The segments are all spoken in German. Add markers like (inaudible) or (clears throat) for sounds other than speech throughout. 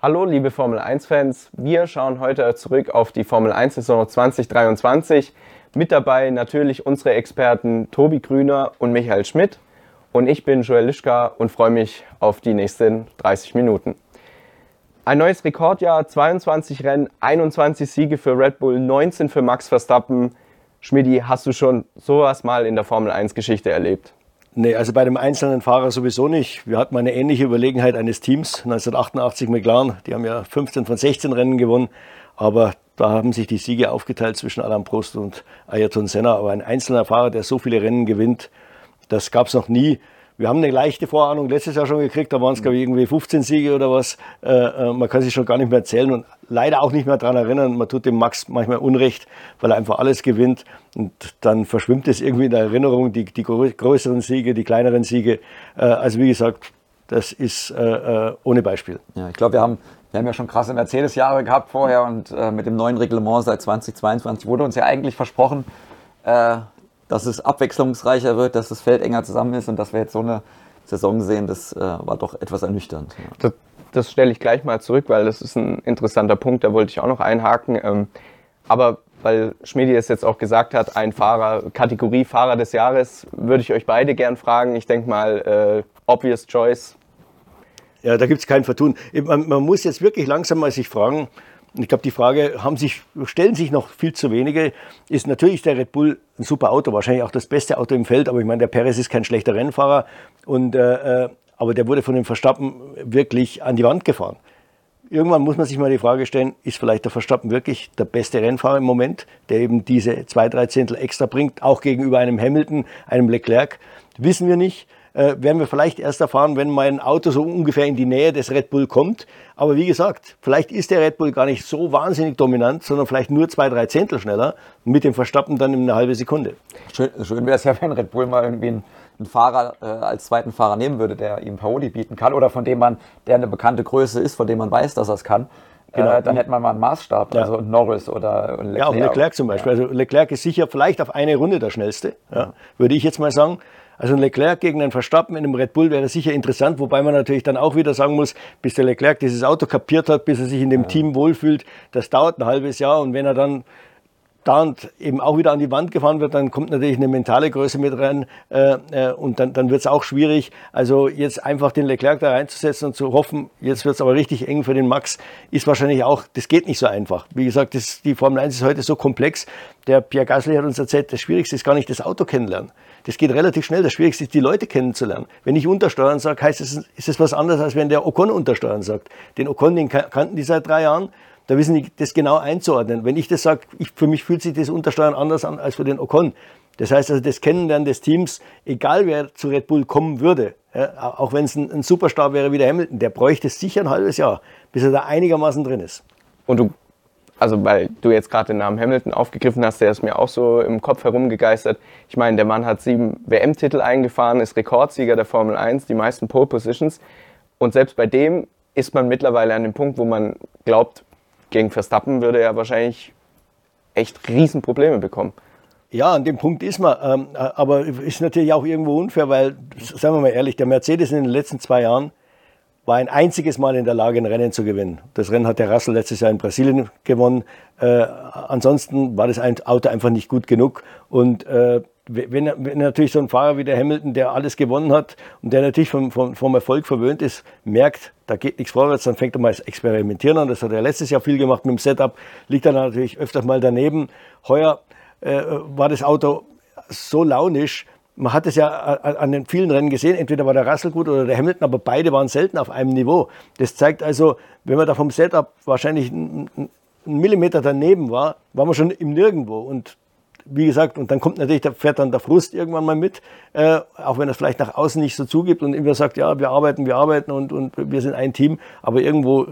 Hallo liebe Formel 1-Fans, wir schauen heute zurück auf die Formel 1-Saison 2023. Mit dabei natürlich unsere Experten Tobi Grüner und Michael Schmidt. Und ich bin Joel Lischka und freue mich auf die nächsten 30 Minuten. Ein neues Rekordjahr, 22 Rennen, 21 Siege für Red Bull, 19 für Max Verstappen. Schmidi, hast du schon sowas mal in der Formel 1-Geschichte erlebt? Nee, also bei dem einzelnen Fahrer sowieso nicht. Wir hatten eine ähnliche Überlegenheit eines Teams, 1988 McLaren. Die haben ja 15 von 16 Rennen gewonnen, aber da haben sich die Siege aufgeteilt zwischen Alain Prost und Ayrton Senna. Aber ein einzelner Fahrer, der so viele Rennen gewinnt, das gab es noch nie. Wir haben eine leichte Vorahnung letztes Jahr schon gekriegt, da waren es, glaube ich, irgendwie 15 Siege oder was. Äh, äh, man kann sich schon gar nicht mehr erzählen und leider auch nicht mehr daran erinnern. Man tut dem Max manchmal Unrecht, weil er einfach alles gewinnt. Und dann verschwimmt es irgendwie in der Erinnerung, die, die größeren Siege, die kleineren Siege. Äh, also wie gesagt, das ist äh, äh, ohne Beispiel. Ja, ich glaube, wir haben, wir haben ja schon krasse Mercedes-Jahre gehabt vorher und äh, mit dem neuen Reglement seit 2022 wurde uns ja eigentlich versprochen, dass es abwechslungsreicher wird, dass das Feld enger zusammen ist und dass wir jetzt so eine Saison sehen, das äh, war doch etwas ernüchternd. Ja. Das, das stelle ich gleich mal zurück, weil das ist ein interessanter Punkt, da wollte ich auch noch einhaken. Ähm, aber weil Schmidi es jetzt auch gesagt hat, ein Fahrer, Kategorie Fahrer des Jahres, würde ich euch beide gern fragen. Ich denke mal, äh, obvious choice. Ja, da gibt es kein Vertun. Man, man, muss jetzt wirklich langsam mal sich fragen, ich glaube, die Frage haben sich, stellen sich noch viel zu wenige. Ist natürlich der Red Bull ein super Auto, wahrscheinlich auch das beste Auto im Feld, aber ich meine, der Perez ist kein schlechter Rennfahrer. Und, äh, äh, aber der wurde von dem Verstappen wirklich an die Wand gefahren. Irgendwann muss man sich mal die Frage stellen, ist vielleicht der Verstappen wirklich der beste Rennfahrer im Moment, der eben diese zwei, drei Zehntel extra bringt, auch gegenüber einem Hamilton, einem Leclerc? Wissen wir nicht äh, werden wir vielleicht erst erfahren, wenn mein Auto so ungefähr in die Nähe des Red Bull kommt. Aber wie gesagt, vielleicht ist der Red Bull gar nicht so wahnsinnig dominant, sondern vielleicht nur zwei, drei Zehntel schneller mit dem Verstappen dann in eine halbe Sekunde. Schön, schön wäre es ja, wenn Red Bull mal irgendwie einen, einen Fahrer äh, als zweiten Fahrer nehmen würde, der ihm Paroli bieten kann oder von dem man, der eine bekannte Größe ist, von dem man weiß, dass er es kann. Genau. Äh, dann hätte man mal einen Maßstab, ja. also Norris oder Leclerc. Ja, auch Leclerc zum Beispiel. Ja. Also Leclerc ist sicher vielleicht auf eine Runde der schnellste, ja, würde ich jetzt mal sagen. Also ein Leclerc gegen einen Verstappen in einem Red Bull wäre sicher interessant, wobei man natürlich dann auch wieder sagen muss, bis der Leclerc dieses Auto kapiert hat, bis er sich in dem ja. Team wohlfühlt, das dauert ein halbes Jahr und wenn er dann dauernd eben auch wieder an die Wand gefahren wird, dann kommt natürlich eine mentale Größe mit rein äh, äh, und dann, dann wird es auch schwierig. Also jetzt einfach den Leclerc da reinzusetzen und zu hoffen, jetzt wird es aber richtig eng für den Max, ist wahrscheinlich auch, das geht nicht so einfach. Wie gesagt, das, die Formel 1 ist heute so komplex. Der Pierre Gasly hat uns erzählt, das Schwierigste ist gar nicht das Auto kennenlernen. Das geht relativ schnell. Das Schwierigste ist, die Leute kennenzulernen. Wenn ich untersteuern sage, heißt es, ist es was anderes, als wenn der Ocon untersteuern sagt. Den Ocon, den kannten die seit drei Jahren. Da wissen die das genau einzuordnen. Wenn ich das sage, für mich fühlt sich das Untersteuern anders an als für den Ocon. Das heißt also, das Kennenlernen des Teams, egal wer zu Red Bull kommen würde, ja, auch wenn es ein, ein Superstar wäre wie der Hamilton, der bräuchte sicher ein halbes Jahr, bis er da einigermaßen drin ist. Und du also weil du jetzt gerade den Namen Hamilton aufgegriffen hast, der ist mir auch so im Kopf herumgegeistert. Ich meine, der Mann hat sieben WM-Titel eingefahren, ist Rekordsieger der Formel 1, die meisten Pole Positions. Und selbst bei dem ist man mittlerweile an dem Punkt, wo man glaubt, gegen Verstappen würde er wahrscheinlich echt Riesenprobleme bekommen. Ja, an dem Punkt ist man. Ähm, aber ist natürlich auch irgendwo unfair, weil, sagen wir mal ehrlich, der Mercedes in den letzten zwei Jahren war ein einziges Mal in der Lage, ein Rennen zu gewinnen. Das Rennen hat der Russell letztes Jahr in Brasilien gewonnen. Äh, ansonsten war das Auto einfach nicht gut genug. Und äh, wenn, wenn, natürlich so ein Fahrer wie der Hamilton, der alles gewonnen hat und der natürlich vom, vom, vom Erfolg verwöhnt ist, merkt, da geht nichts vorwärts, dann fängt er mal das Experimentieren an. Das hat er letztes Jahr viel gemacht mit dem Setup, liegt dann natürlich öfters mal daneben. Heuer äh, war das Auto so launisch, man hat es ja an den vielen Rennen gesehen, entweder war der Russell gut oder der Hamilton, aber beide waren selten auf einem Niveau. Das zeigt also, wenn man da vom Setup wahrscheinlich einen Millimeter daneben war, war man schon im Nirgendwo. Und wie gesagt, und dann kommt natürlich, da fährt dann der Frust irgendwann mal mit, äh, auch wenn er es vielleicht nach außen nicht so zugibt und immer sagt, ja, wir arbeiten, wir arbeiten und, und wir sind ein Team, aber irgendwo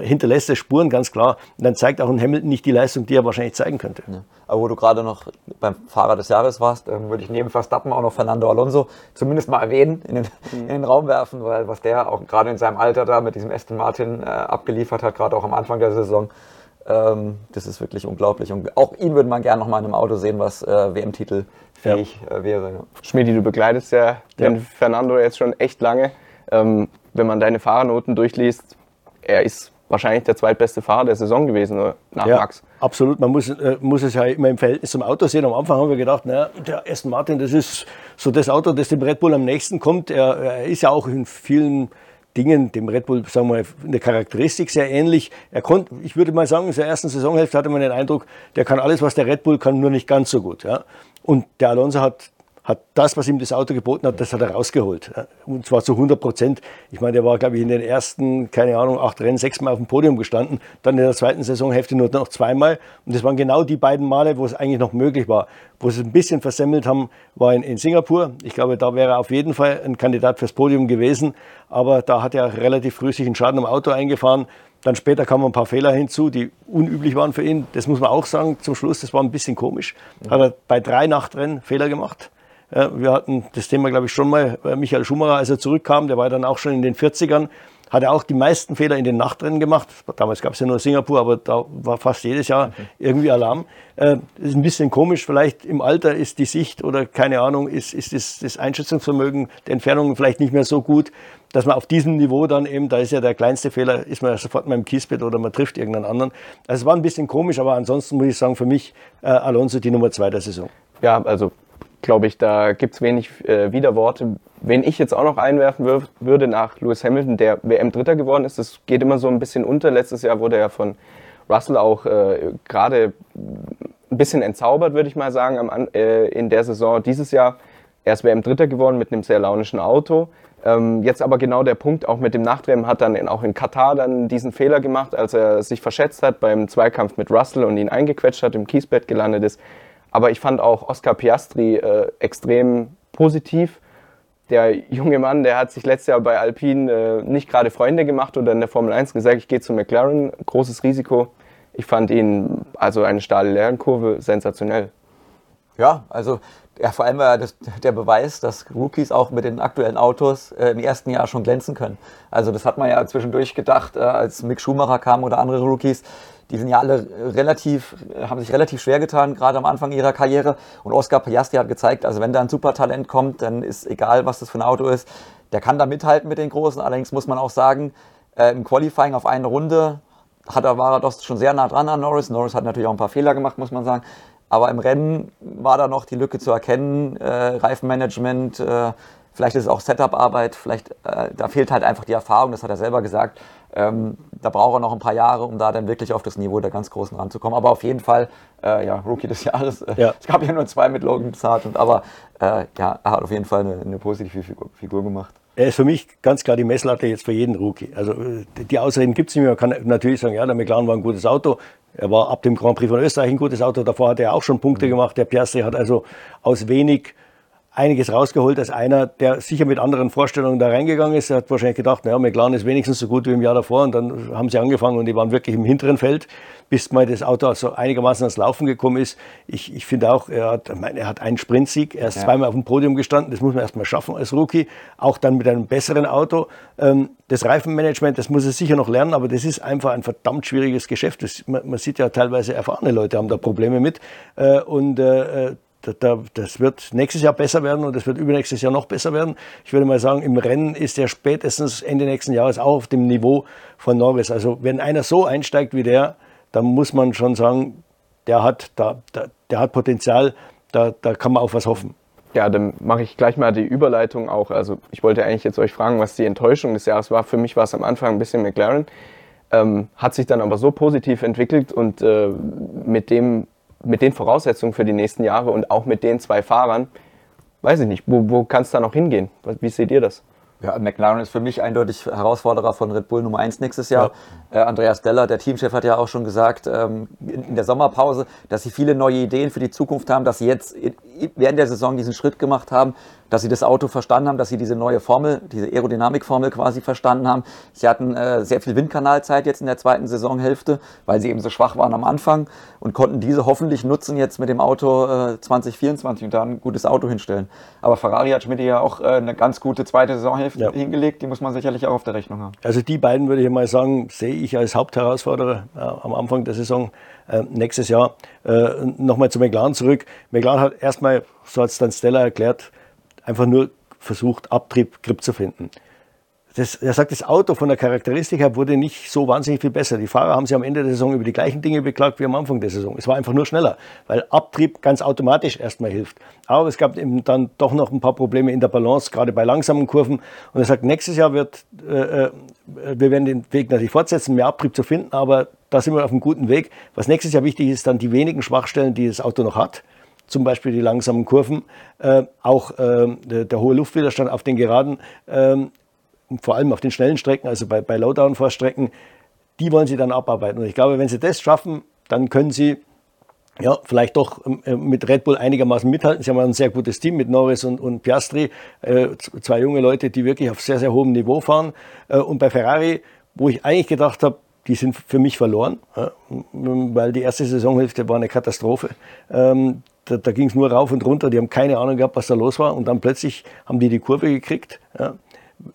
hinterlässt er Spuren, ganz klar. Und dann zeigt auch ein Hamilton nicht die Leistung, die er wahrscheinlich zeigen könnte. Ja. Aber wo du gerade noch beim Fahrer des Jahres warst, äh, würde ich neben Verstappen auch noch Fernando Alonso zumindest mal erwähnen, in den, mhm. in den Raum werfen, weil was der auch gerade in seinem Alter da mit diesem Aston Martin äh, abgeliefert hat, gerade auch am Anfang der Saison, ähm, das ist wirklich unglaublich. Und auch ihn würde man gerne noch mal in einem Auto sehen, was äh, WM-Titel fähig ja. äh, wäre. Ja. Schmidi, du begleitest ja, den Fernando jetzt schon echt lange. Ähm, wenn man deine Fahrernoten durchliest, er ist wahrscheinlich der zweitbeste Fahrer der Saison gewesen nach ja, Max. Absolut, man muss, äh, muss es ja immer im Verhältnis zum Auto sehen. Am Anfang haben wir gedacht, naja, der Aston Martin, das ist so das Auto, das dem Red Bull am nächsten kommt. Er, er ist ja auch in vielen Dingen dem Red Bull, sagen wir mal, eine Charakteristik sehr ähnlich. Er konnte, ich würde mal sagen, in der ersten Saisonhälfte hatte man den Eindruck, der kann alles, was der Red Bull kann, nur nicht ganz so gut. Ja. Und der Alonso hat hat das, was ihm das Auto geboten hat, das hat er rausgeholt. Und zwar zu 100 Prozent. Ich meine, der war, glaube ich, in den ersten, keine Ahnung, acht Rennen sechsmal auf dem Podium gestanden. Dann in der zweiten Saisonhälfte nur noch zweimal. Und das waren genau die beiden Male, wo es eigentlich noch möglich war. Wo sie es ein bisschen versemmelt haben, war in, in Singapur. Ich glaube, da wäre er auf jeden Fall ein Kandidat fürs Podium gewesen. Aber da hat er relativ früh sich einen Schaden am Auto eingefahren. Dann später kamen ein paar Fehler hinzu, die unüblich waren für ihn. Das muss man auch sagen. Zum Schluss, das war ein bisschen komisch. Hat er bei drei Nachtrennen Fehler gemacht. Wir hatten das Thema, glaube ich, schon mal. Michael Schumacher, als er zurückkam, der war dann auch schon in den 40ern, hat er auch die meisten Fehler in den Nachtrennen gemacht. Damals gab es ja nur Singapur, aber da war fast jedes Jahr irgendwie Alarm. Das ist ein bisschen komisch. Vielleicht im Alter ist die Sicht oder keine Ahnung, ist, ist das, das Einschätzungsvermögen der Entfernungen vielleicht nicht mehr so gut, dass man auf diesem Niveau dann eben, da ist ja der kleinste Fehler, ist man ja sofort mal im Kiesbett oder man trifft irgendeinen anderen. Also es war ein bisschen komisch, aber ansonsten muss ich sagen, für mich äh, Alonso die Nummer zwei der Saison. Ja, also glaube ich, da gibt es wenig äh, Widerworte. Wen ich jetzt auch noch einwerfen würd, würde nach Lewis Hamilton, der WM-Dritter geworden ist, das geht immer so ein bisschen unter. Letztes Jahr wurde er von Russell auch äh, gerade ein bisschen entzaubert, würde ich mal sagen, am, äh, in der Saison. Dieses Jahr erst WM-Dritter geworden mit einem sehr launischen Auto. Ähm, jetzt aber genau der Punkt, auch mit dem Nachtrennen, hat dann in, auch in Katar dann diesen Fehler gemacht, als er sich verschätzt hat beim Zweikampf mit Russell und ihn eingequetscht hat, im Kiesbett gelandet ist. Aber ich fand auch Oscar Piastri äh, extrem positiv. Der junge Mann, der hat sich letztes Jahr bei Alpine äh, nicht gerade Freunde gemacht oder in der Formel 1 gesagt, ich gehe zu McLaren, großes Risiko. Ich fand ihn, also eine steile Lernkurve, sensationell. Ja, also ja, vor allem war das der Beweis, dass Rookies auch mit den aktuellen Autos äh, im ersten Jahr schon glänzen können. Also das hat man ja zwischendurch gedacht, äh, als Mick Schumacher kam oder andere Rookies die sind ja alle relativ, haben sich relativ schwer getan, gerade am Anfang ihrer Karriere. Und Oscar Piastri hat gezeigt, also wenn da ein Supertalent kommt, dann ist egal, was das für ein Auto ist, der kann da mithalten mit den Großen. Allerdings muss man auch sagen, äh, im Qualifying auf eine Runde hat er, war er doch schon sehr nah dran an Norris. Norris hat natürlich auch ein paar Fehler gemacht, muss man sagen. Aber im Rennen war da noch die Lücke zu erkennen. Äh, Reifenmanagement, äh, vielleicht ist es auch Setup-Arbeit, vielleicht äh, da fehlt halt einfach die Erfahrung, das hat er selber gesagt. Ähm, da braucht er noch ein paar Jahre, um da dann wirklich auf das Niveau der ganz Großen ranzukommen. Aber auf jeden Fall, äh, ja, Rookie des Jahres. Äh, ja. Es gab ja nur zwei mit Logan Sargent, aber äh, ja, er hat auf jeden Fall eine, eine positive Figur, Figur, gemacht. Er ist für mich ganz klar die Messlatte jetzt für jeden Rookie. Also äh, die Ausreden gibt es nicht mehr. Man kann natürlich sagen, ja, der McLaren war ein gutes Auto. Er war ab dem Grand Prix von Österreich ein gutes Auto. Davor hat er auch schon Punkte mhm. gemacht. Der Piastri hat also aus wenig einiges rausgeholt als einer, der sicher mit anderen Vorstellungen da reingegangen ist. Er hat wahrscheinlich gedacht, naja, McLaren ist wenigstens so gut wie im Jahr davor. Und dann haben sie angefangen und die waren wirklich im hinteren Feld, bis mal das Auto also einigermaßen ans Laufen gekommen ist. Ich, ich finde auch, er hat, meine, er hat einen Sprintsieg. Er ist ja. zweimal auf dem Podium gestanden. Das muss man erstmal schaffen als Rookie. Auch dann mit einem besseren Auto. Ähm, das Reifenmanagement, das muss er sicher noch lernen, aber das ist einfach ein verdammt schwieriges Geschäft. Das, man, man, sieht ja teilweise erfahrene Leute haben da Probleme mit. Äh, und äh, das wird nächstes Jahr besser werden und das wird übernächstes Jahr noch besser werden. Ich würde mal sagen, im Rennen ist er spätestens Ende nächsten Jahres auch auf dem Niveau von Norris. Also wenn einer so einsteigt wie der, dann muss man schon sagen, der hat, da, der hat Potenzial, da, da kann man auf was hoffen. Ja, dann mache ich gleich mal die Überleitung auch. Also ich wollte eigentlich jetzt euch fragen, was die Enttäuschung des Jahres war. Für mich war es am Anfang ein bisschen McLaren. Ähm, hat sich dann aber so positiv entwickelt und äh, mit dem mit den Voraussetzungen für die nächsten Jahre und auch mit den zwei Fahrern, weiß ich nicht, wo, wo kann es da noch hingehen? Wie seht ihr das? Ja, McLaren ist für mich eindeutig Herausforderer von Red Bull Nummer 1 nächstes Jahr. Ja. Äh, Andreas Deller, der Teamchef, hat ja auch schon gesagt ähm, in, in, der Sommerpause, dass sie viele neue Ideen für die Zukunft haben, dass sie jetzt während der Saison diesen Schritt gemacht haben, dass sie das Auto verstanden haben, dass sie diese neue Formel, diese Aerodynamikformel quasi verstanden haben. Sie hatten äh, sehr viel Windkanalzeit jetzt in der zweiten Saisonhälfte, weil sie eben so schwach waren am Anfang und konnten diese hoffentlich nutzen jetzt mit dem Auto äh, 2024 und da ein gutes Auto hinstellen. Aber Ferrari hat Schmidt ja auch äh, eine ganz gute zweite Saisonhälfte ja. hingelegt, die muss man sicherlich auch auf der Rechnung haben. Also die beiden würde ich mal sagen, sehe ich als Hauptherausforderer äh, am Anfang der Saison äh, nächstes Jahr. Äh, Nochmal zu McLaren zurück. McLaren hat erstmal, so hat es dann Stella erklärt, einfach nur versucht, Abtrieb, Grip zu finden. Das, er sagt, das Auto von der Charakteristik her wurde nicht so wahnsinnig viel besser. Die Fahrer haben sich am Ende der Saison über die gleichen Dinge beklagt wie am Anfang der Saison. Es war einfach nur schneller, weil Abtrieb ganz automatisch erstmal hilft. Aber es gab eben dann doch noch ein paar Probleme in der Balance, gerade bei langsamen Kurven. Und er sagt, nächstes Jahr wird, äh, äh wir werden den Weg natürlich fortsetzen, mehr Abtrieb zu finden, aber da sind wir auf einem guten Weg. Was nächstes Jahr wichtig ist, dann die wenigen Schwachstellen, die das Auto noch hat zum Beispiel die langsamen Kurven, äh, auch äh, der, der, hohe Luftwiderstand auf den Geraden, äh, vor allem auf den schnellen Strecken, also bei, bei Low-Down-Vorstrecken, die wollen sie dann abarbeiten. Und ich glaube, wenn sie das schaffen, dann können sie ja, vielleicht doch ähm, äh, mit Red Bull einigermaßen mithalten. Sie haben ein sehr gutes Team mit Norris und, und Piastri, äh, zwei junge Leute, die wirklich auf sehr, sehr hohem Niveau fahren. Äh, und bei Ferrari, wo ich eigentlich gedacht habe, die sind für mich verloren, ja, weil die erste Saisonhälfte war eine Katastrophe. Ähm, da, da ging es nur rauf und runter, die haben keine Ahnung gehabt, was da los war. Und dann plötzlich haben die die Kurve gekriegt. Ja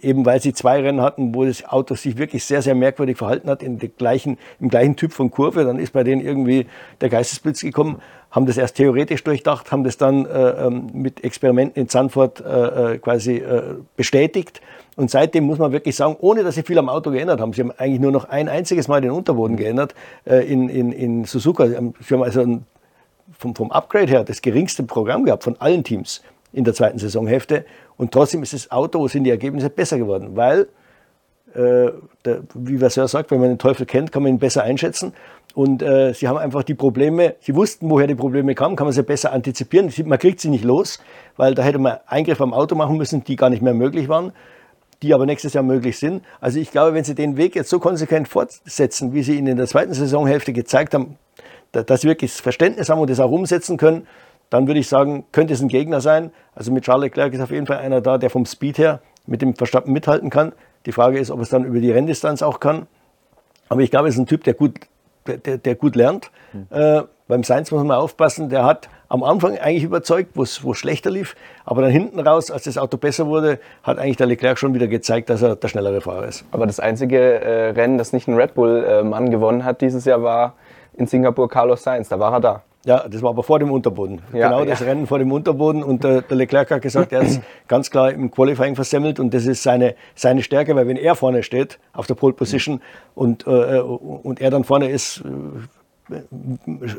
eben weil sie zwei Rennen hatten, wo das Auto sich wirklich sehr, sehr merkwürdig verhalten hat, in der gleichen, im gleichen Typ von Kurve. Dann ist bei denen irgendwie der Geistesblitz gekommen, haben das erst theoretisch durchdacht, haben das dann äh, ähm, mit Experimenten in Zandvoort äh, äh, quasi äh, bestätigt. Und seitdem muss man wirklich sagen, ohne dass sie viel am Auto geändert haben, sie haben eigentlich nur noch ein einziges Mal den Unterboden geändert äh, in, in, in Suzuka. Sie haben also ein, vom, vom Upgrade her das geringste Programm gehabt von allen Teams in der zweiten Saisonhälfte. Und trotzdem ist das Auto, sind die Ergebnisse besser geworden, weil, äh, der, wie Vasseur sagt, wenn man den Teufel kennt, kann man ihn besser einschätzen. Und äh, sie haben einfach die Probleme, sie wussten, woher die Probleme kamen, kann man sie besser antizipieren. Man kriegt sie nicht los, weil da hätte man Eingriffe am Auto machen müssen, die gar nicht mehr möglich waren, die aber nächstes Jahr möglich sind. Also ich glaube, wenn sie den Weg jetzt so konsequent fortsetzen, wie sie ihn in der zweiten Saisonhälfte gezeigt haben, dass sie wirklich das Verständnis haben und das auch umsetzen können, dann würde ich sagen, könnte es ein Gegner sein. Also mit Charles Leclerc ist auf jeden Fall einer da, der vom Speed her mit dem Verstappen mithalten kann. Die Frage ist, ob es dann über die Renndistanz auch kann. Aber ich glaube, es ist ein Typ, der gut, der, der gut lernt. Mhm. Äh, beim Sainz muss man aufpassen, der hat am Anfang eigentlich überzeugt, wo es schlechter lief. Aber dann hinten raus, als das Auto besser wurde, hat eigentlich der Leclerc schon wieder gezeigt, dass er der schnellere Fahrer ist. Aber das einzige äh, Rennen, das nicht ein Red Bull-Mann äh, gewonnen hat dieses Jahr, war in Singapur Carlos Sainz. Da war er da. Ja, das war aber vor dem Unterboden. Ja, genau das ja. Rennen vor dem Unterboden. Und der, der Leclerc hat gesagt, er ist (clears throat) ganz klar im Qualifying versemmelt und das ist seine, seine Stärke, weil wenn er vorne steht, auf der Pole Position und, äh, und er dann vorne ist, äh,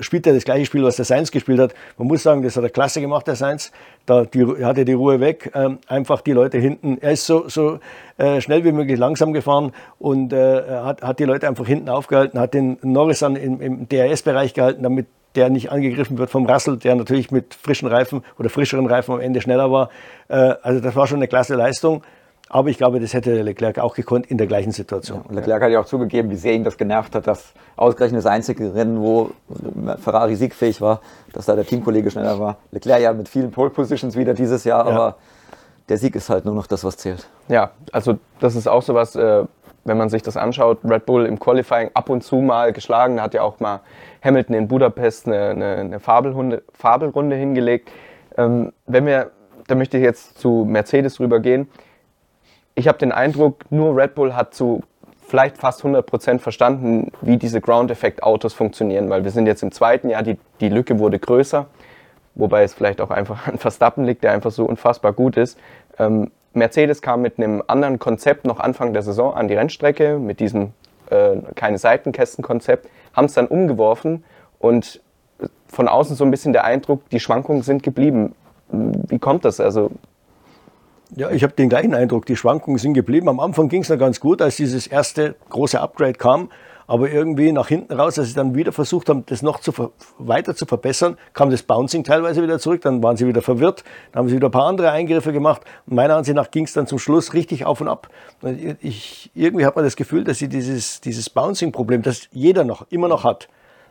spielt er das gleiche Spiel, was der Sainz gespielt hat. Man muss sagen, das hat er klasse gemacht, der Sainz. Da die, hatte die Ruhe weg. Ähm, einfach die Leute hinten. Er ist so, so äh, schnell wie möglich langsam gefahren und äh, hat, hat die Leute einfach hinten aufgehalten, hat den Norris dann im, im DRS-Bereich gehalten, damit der nicht angegriffen wird vom Russell, der natürlich mit frischen Reifen oder frischeren Reifen am Ende schneller war. Äh, also das war schon eine klasse Leistung. Aber ich glaube, das hätte Leclerc auch gekonnt in der gleichen Situation. Ja, Leclerc hat ja auch zugegeben, wie sehr ihn das genervt hat, dass ausgerechnet das einzige Rennen, wo Ferrari siegfähig war, dass da der Teamkollege schneller war. Leclerc ja mit vielen Pole Positions wieder dieses Jahr, ja. aber der Sieg ist halt nur noch das, was zählt. Ja, also das ist auch sowas, äh, wenn man sich das anschaut, Red Bull im Qualifying ab und zu mal geschlagen, hat ja auch mal Hamilton in Budapest eine, eine, eine Fabelrunde, Fabelrunde hingelegt. Ähm, wenn wir, da möchte ich jetzt zu Mercedes rübergehen. Ich habe den Eindruck, nur Red Bull hat zu vielleicht fast 100% verstanden, wie diese Ground-Effekt-Autos funktionieren, weil wir sind jetzt im zweiten Jahr, die, die Lücke wurde größer, wobei es vielleicht auch einfach an Verstappen liegt, der einfach so unfassbar gut ist. Ähm, Mercedes kam mit einem anderen Konzept noch Anfang der Saison an die Rennstrecke, mit diesem äh, keine Seitenkästen-Konzept haben es dann umgeworfen und von außen so ein bisschen der Eindruck, die Schwankungen sind geblieben. Wie kommt das? Also ja, ich habe den gleichen Eindruck, die Schwankungen sind geblieben. Am Anfang ging es noch ganz gut, als dieses erste große Upgrade kam. Aber irgendwie nach hinten raus, als sie dann wieder versucht haben, das noch zu weiter zu verbessern, kam das Bouncing teilweise wieder zurück, dann waren sie wieder verwirrt, dann haben sie wieder ein paar andere Eingriffe gemacht. Und meiner Ansicht nach ging es dann zum Schluss richtig auf und ab. Ich, irgendwie hat man das Gefühl, dass sie dieses, dieses Bouncing-Problem, das jeder noch, immer noch hat,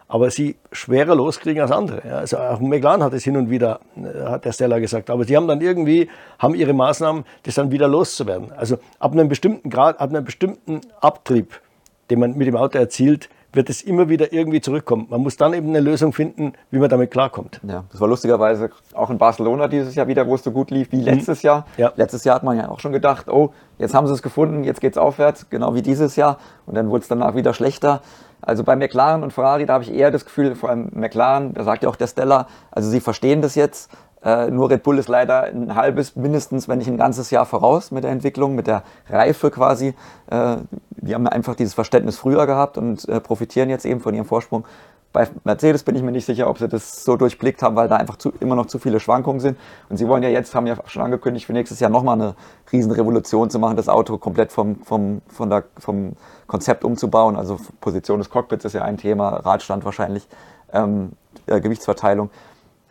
aber sie schwerer loskriegen als andere. Also auch McLaren hat es hin und wieder, äh, hat der Stella gesagt, aber sie haben dann irgendwie, haben ihre Maßnahmen, das dann wieder loszuwerden. Also ab einem bestimmten Grad, ab einem bestimmten Abtrieb, den man mit dem Auto erzielt, wird es immer wieder irgendwie zurückkommen. Man muss dann eben eine Lösung finden, wie man damit klarkommt. Ja, das war lustigerweise auch in Barcelona dieses Jahr wieder, wo es so gut lief wie mhm. letztes. Jahr. Ja. Letztes Jahr hat man ja auch schon gedacht, oh, jetzt haben sie es gefunden, jetzt geht es aufwärts, genau wie dieses Jahr. Und dann wurde es danach wieder schlechter. Also bei McLaren und Ferrari, da habe ich eher das Gefühl, vor allem McLaren, da sagt ja auch der Stella, also sie verstehen das jetzt, Äh, nur Red Bull ist leider ein halbes, mindestens, wenn nicht ein ganzes Jahr voraus mit der Entwicklung, mit der Reife quasi. Äh, die haben einfach dieses Verständnis früher gehabt und äh, profitieren jetzt eben von ihrem Vorsprung. Bei Mercedes bin ich mir nicht sicher, ob sie das so durchblickt haben, weil da einfach zu, immer noch zu viele Schwankungen sind. Und sie wollen ja jetzt, haben ja schon angekündigt, für nächstes Jahr nochmal eine Riesenrevolution zu machen, das Auto komplett vom, vom, von der, vom Konzept umzubauen. Also Position des Cockpits ist ja ein Thema, Radstand wahrscheinlich, ähm, äh, Gewichtsverteilung.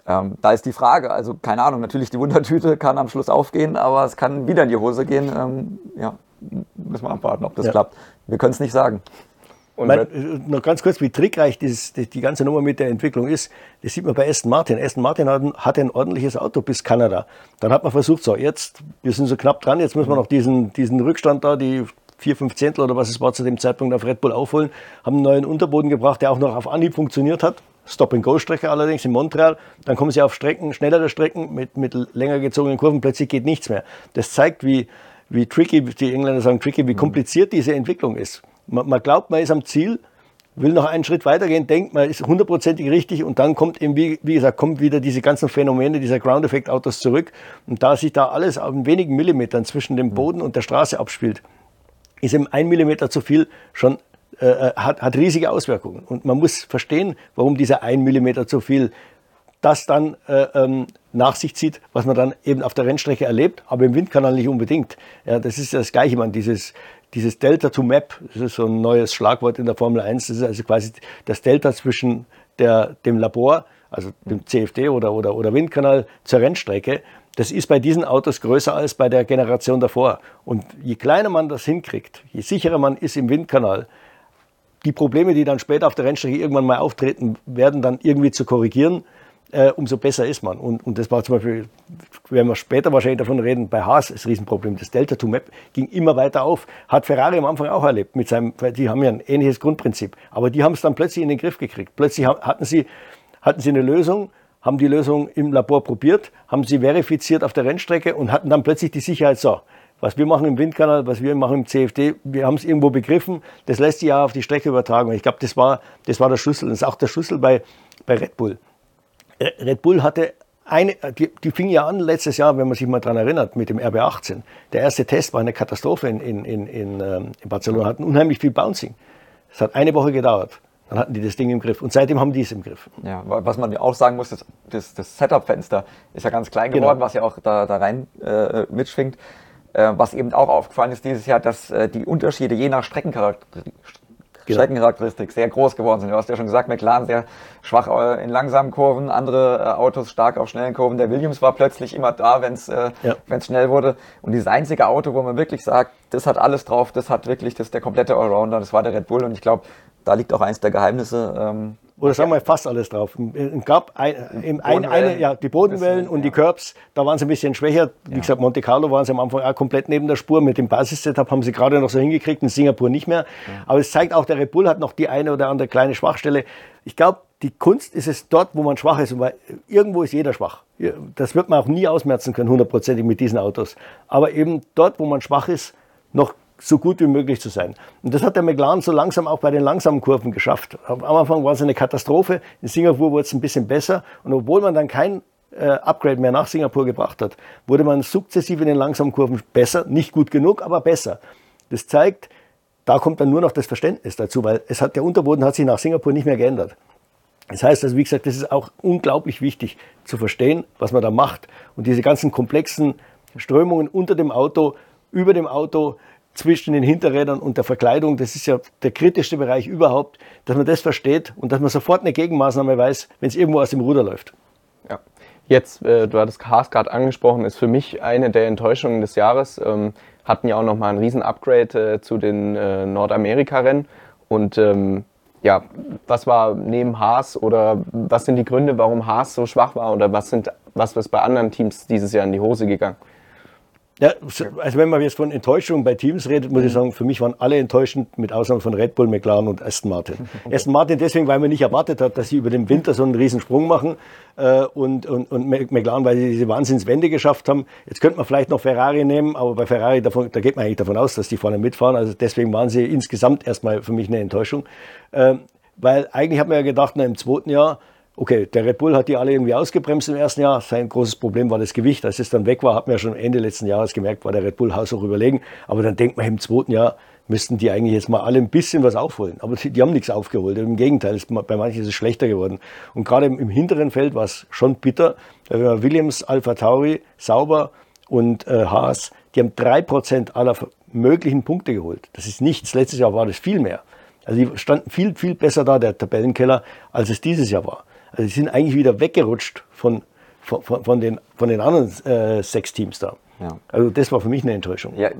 Ähm, da ist die Frage, also keine Ahnung, natürlich die Wundertüte kann am Schluss aufgehen, aber es kann wieder in die Hose gehen. Ähm, ja, müssen wir abwarten, ob das ja. klappt. Wir können es nicht sagen. Mein, äh, noch ganz kurz, wie trickreich dieses, die, die, ganze Nummer mit der Entwicklung ist, das sieht man bei Aston Martin. Aston Martin hat, hat ein ordentliches Auto bis Kanada. Dann hat man versucht, so jetzt, wir sind so knapp dran, jetzt müssen wir noch diesen, diesen Rückstand da, die vier, fünf Zehntel oder was es war zu dem Zeitpunkt auf Red Bull aufholen, haben einen neuen Unterboden gebracht, der auch noch auf Anhieb funktioniert hat. Stop-and-Go-Strecke allerdings in Montreal. Dann kommen sie auf Strecken, schnellere Strecken mit, mit länger gezogenen Kurven, plötzlich geht nichts mehr. Das zeigt, wie, wie tricky, die Engländer sagen tricky, wie kompliziert diese Entwicklung ist. Man, man glaubt, man ist am Ziel, will noch einen Schritt weitergehen, denkt, man ist hundertprozentig richtig und dann kommt eben, wie, wie gesagt, kommt wieder diese ganzen Phänomene dieser Ground-Effekt-Autos zurück. Und da sich da alles auf wenigen Millimetern zwischen dem Boden und der Straße abspielt, ist eben ein Millimeter zu viel schon äh, äh, hat, hat riesige Auswirkungen. Und man muss verstehen, warum dieser ein Millimeter zu viel das dann äh, ähm, nach sich zieht, was man dann eben auf der Rennstrecke erlebt, aber im Windkanal nicht unbedingt. Ja, das ist das Gleiche, man, dieses, dieses Delta to Map, das ist so ein neues Schlagwort in der Formel 1, das ist also quasi das Delta zwischen der, dem Labor, also dem CFD oder, oder, oder Windkanal zur Rennstrecke. Das ist bei diesen Autos größer als bei der Generation davor. Und je kleiner man das hinkriegt, je sicherer man ist im Windkanal, die Probleme, die dann später auf der Rennstrecke irgendwann mal auftreten, werden dann irgendwie zu korrigieren, äh, umso besser ist man. Und, und das war zum Beispiel, werden wir später wahrscheinlich davon reden, bei Haas das Riesenproblem. Das Delta to Map ging immer weiter auf. Hat Ferrari am Anfang auch erlebt. Mit seinem, die haben ja ein ähnliches Grundprinzip. Aber die haben es dann plötzlich in den Griff gekriegt. Plötzlich hatten sie, hatten sie eine Lösung, haben die Lösung im Labor probiert, haben sie verifiziert auf der Rennstrecke und hatten dann plötzlich die Sicherheit, so, was wir machen im Windkanal, was wir machen im CFD, wir haben es irgendwo begriffen, das lässt sich ja auf die Strecke übertragen. Ich glaube, das war, das war der Schlüssel. Das ist auch der Schlüssel bei, bei Red Bull. Äh, Red Bull hatte eine, die, die fing ja an letztes Jahr, wenn man sich mal daran erinnert, mit dem RB18. Der erste Test war eine Katastrophe in, in, in, in, ähm, in Barcelona, hatten unheimlich viel Bouncing. Es hat eine Woche gedauert. Dann hatten die das Ding im Griff. Und seitdem haben die es im Griff. Ja, was man auch sagen muss, das, das, das Setup-Fenster ist ja ganz klein geworden, genau. was ja auch da, da rein äh, mitschwingt. Äh, was eben auch aufgefallen ist dieses Jahr, dass äh, die Unterschiede je nach Streckencharakteristik genau. Streckencharakteristik sehr groß geworden sind. Du hast ja schon gesagt, McLaren sehr schwach äh, in langsamen Kurven, andere äh, Autos stark auf schnellen Kurven. Der Williams war plötzlich immer da, wenn es äh, ja. schnell wurde. Und dieses einzige Auto, wo man wirklich sagt, das hat alles drauf, das hat wirklich, das ist der komplette Allrounder, das war der Red Bull. Und ich glaube, da liegt auch eins der Geheimnisse. Ähm, oder sagen wir fast alles drauf. Es gab ein, ein, ein, eine, ja, die Bodenwellen und die Curbs, da waren sie ein bisschen schwächer. Wie ja. gesagt, Monte Carlo waren sie am Anfang auch komplett neben der Spur. Mit dem Basis-Setup haben sie gerade noch so hingekriegt, in Singapur nicht mehr. Ja. Aber es zeigt auch, der Red Bull hat noch die eine oder andere kleine Schwachstelle. Ich glaube, die Kunst ist es dort, wo man schwach ist. Weil irgendwo ist jeder schwach. Das wird man auch nie ausmerzen können, hundertprozentig mit diesen Autos. Aber eben dort, wo man schwach ist, noch so gut wie möglich zu sein. Und das hat der McLaren so langsam auch bei den langsamen Kurven geschafft. Am Anfang war es eine Katastrophe. In Singapur wurde es ein bisschen besser. Und obwohl man dann kein äh, Upgrade mehr nach Singapur gebracht hat, wurde man sukzessive in den langsamen Kurven besser. Nicht gut genug, aber besser. Das zeigt, da kommt dann nur noch das Verständnis dazu, weil es hat, der Unterboden hat sich nach Singapur nicht mehr geändert. Das heißt also, wie gesagt, das ist auch unglaublich wichtig zu verstehen, was man da macht. Und diese ganzen komplexen Strömungen unter dem Auto, über dem Auto, zwischen den Hinterrädern und der Verkleidung, das ist ja der kritischste Bereich überhaupt, dass man das versteht und dass man sofort eine Gegenmaßnahme weiß, wenn es irgendwo aus dem Ruder läuft. Ja. Jetzt, äh, du hattest Haas gerade angesprochen, ist für mich eine der Enttäuschungen des Jahres. Ähm, hatten ja auch nochmal ein Riesen-Upgrade äh, zu den äh, Nordamerika-Rennen. Und ähm, ja, was war neben Haas oder was sind die Gründe, warum Haas so schwach war oder was sind was ist bei anderen Teams dieses Jahr in die Hose gegangen? Ja, also wenn man jetzt von Enttäuschung bei Teams redet, muss ich sagen, für mich waren alle enttäuschend, mit Ausnahme von Red Bull, McLaren und Aston Martin. (laughs) Aston Martin deswegen, weil man nicht erwartet hat, dass sie über den Winter so einen riesen Sprung machen äh, und, und, und McLaren, weil sie diese Wahnsinnswende geschafft haben. Jetzt könnte man vielleicht noch Ferrari nehmen, aber bei Ferrari, davon, da geht man eigentlich davon aus, dass die vorne mitfahren. Also deswegen waren sie insgesamt erstmal für mich eine Enttäuschung. Äh, weil eigentlich hat man ja gedacht, na, im zweiten Jahr Okay, der Red Bull hat die alle irgendwie ausgebremst im ersten Jahr. Sein großes Problem war das Gewicht. Als es dann weg war, hat man ja schon Ende letzten Jahres gemerkt, war der Red Bull haushoch überlegen. Aber dann denkt man im zweiten Jahr, müssten die eigentlich jetzt mal alle ein bisschen was aufholen. Aber die, die haben nichts aufgeholt. Im Gegenteil, es, bei manchen ist es schlechter geworden. Und gerade im, im hinteren Feld war es schon bitter. Wenn man Williams, Alpha Tauri, Sauber und äh, Haas, die haben drei Prozent aller möglichen Punkte geholt. Das ist nichts. Letztes Jahr war das viel mehr. Also die standen viel, viel besser da, der Tabellenkeller, als es dieses Jahr war. Also die sind eigentlich wieder weggerutscht von, von, von, den, von den anderen äh, sechs Teams da. Ja. Also das war für mich eine Enttäuschung. Ja,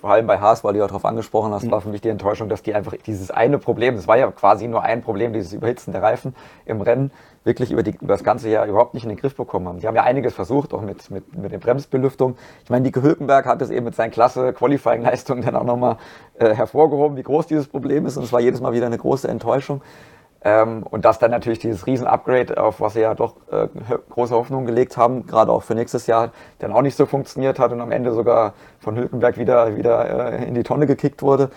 vor allem bei Haas, weil du ja darauf angesprochen hast, mhm. war für mich die Enttäuschung, dass die einfach dieses eine Problem, das war ja quasi nur ein Problem, dieses Überhitzen der Reifen im Rennen, wirklich über, die, über das ganze Jahr überhaupt nicht in den Griff bekommen haben. Die haben ja einiges versucht, auch mit, mit, mit der Bremsbelüftung. Ich meine, Nico Hülkenberg hat es eben mit seinen klasse Qualifying-Leistungen dann auch nochmal äh, hervorgehoben, wie groß dieses Problem ist. Und es war jedes Mal wieder eine große Enttäuschung. Ähm, und dass dann natürlich dieses Riesen-Upgrade, auf was sie ja doch äh, große Hoffnung gelegt haben, gerade auch für nächstes Jahr, dann auch nicht so funktioniert hat und am Ende sogar von Hülkenberg wieder, wieder äh, in die Tonne gekickt wurde.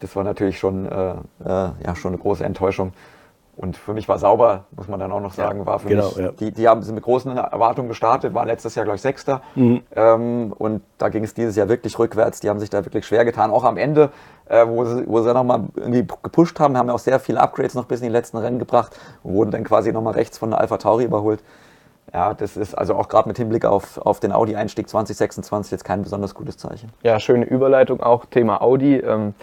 Das war natürlich schon, äh, äh ja, schon eine große Enttäuschung. Und für mich war sauber, muss man dann auch noch sagen, war für genau, mich, ja. die, die haben sind mit großen Erwartungen gestartet, war letztes Jahr, glaube ich, Sechster. Mhm. Ähm, und da ging es dieses Jahr wirklich rückwärts. Die haben sich da wirklich schwer getan. Auch am Ende, äh, wo sie, wo sie nochmal irgendwie gepusht haben, haben ja auch sehr viele Upgrades noch bis in die letzten Rennen gebracht und wurden dann quasi nochmal rechts von der Alpha Tauri überholt. Ja, das ist also auch gerade mit Hinblick auf, auf den Audi-Einstieg 2026 jetzt kein besonders gutes Zeichen. Ja, schöne Überleitung auch, Thema Audi. Ähm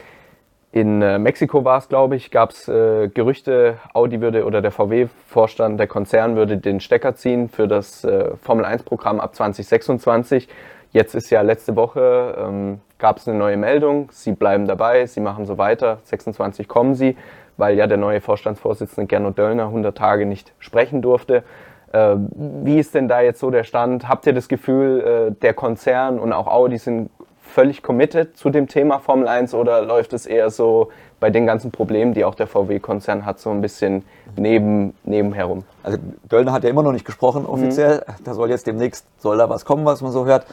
in äh, Mexiko war es, glaube ich, gab es äh, Gerüchte, Audi würde oder der VW-Vorstand, der Konzern würde den Stecker ziehen für das äh, Formel-1-Programm ab 2026. Jetzt ist ja letzte Woche, ähm, gab es eine neue Meldung, sie bleiben dabei, sie machen so weiter, 26 kommen sie, weil ja der neue Vorstandsvorsitzende Gernot Döllner 100 Tage nicht sprechen durfte. Äh, wie ist denn da jetzt so der Stand? Habt ihr das Gefühl, äh, der Konzern und auch Audi sind völlig committed zu dem Thema Formel 1 oder läuft es eher so bei den ganzen Problemen, die auch der VW-Konzern hat, so ein bisschen neben, nebenherum? Also Döllner hat ja immer noch nicht gesprochen offiziell. Mhm. Da soll jetzt demnächst, soll da was kommen, was man so hört.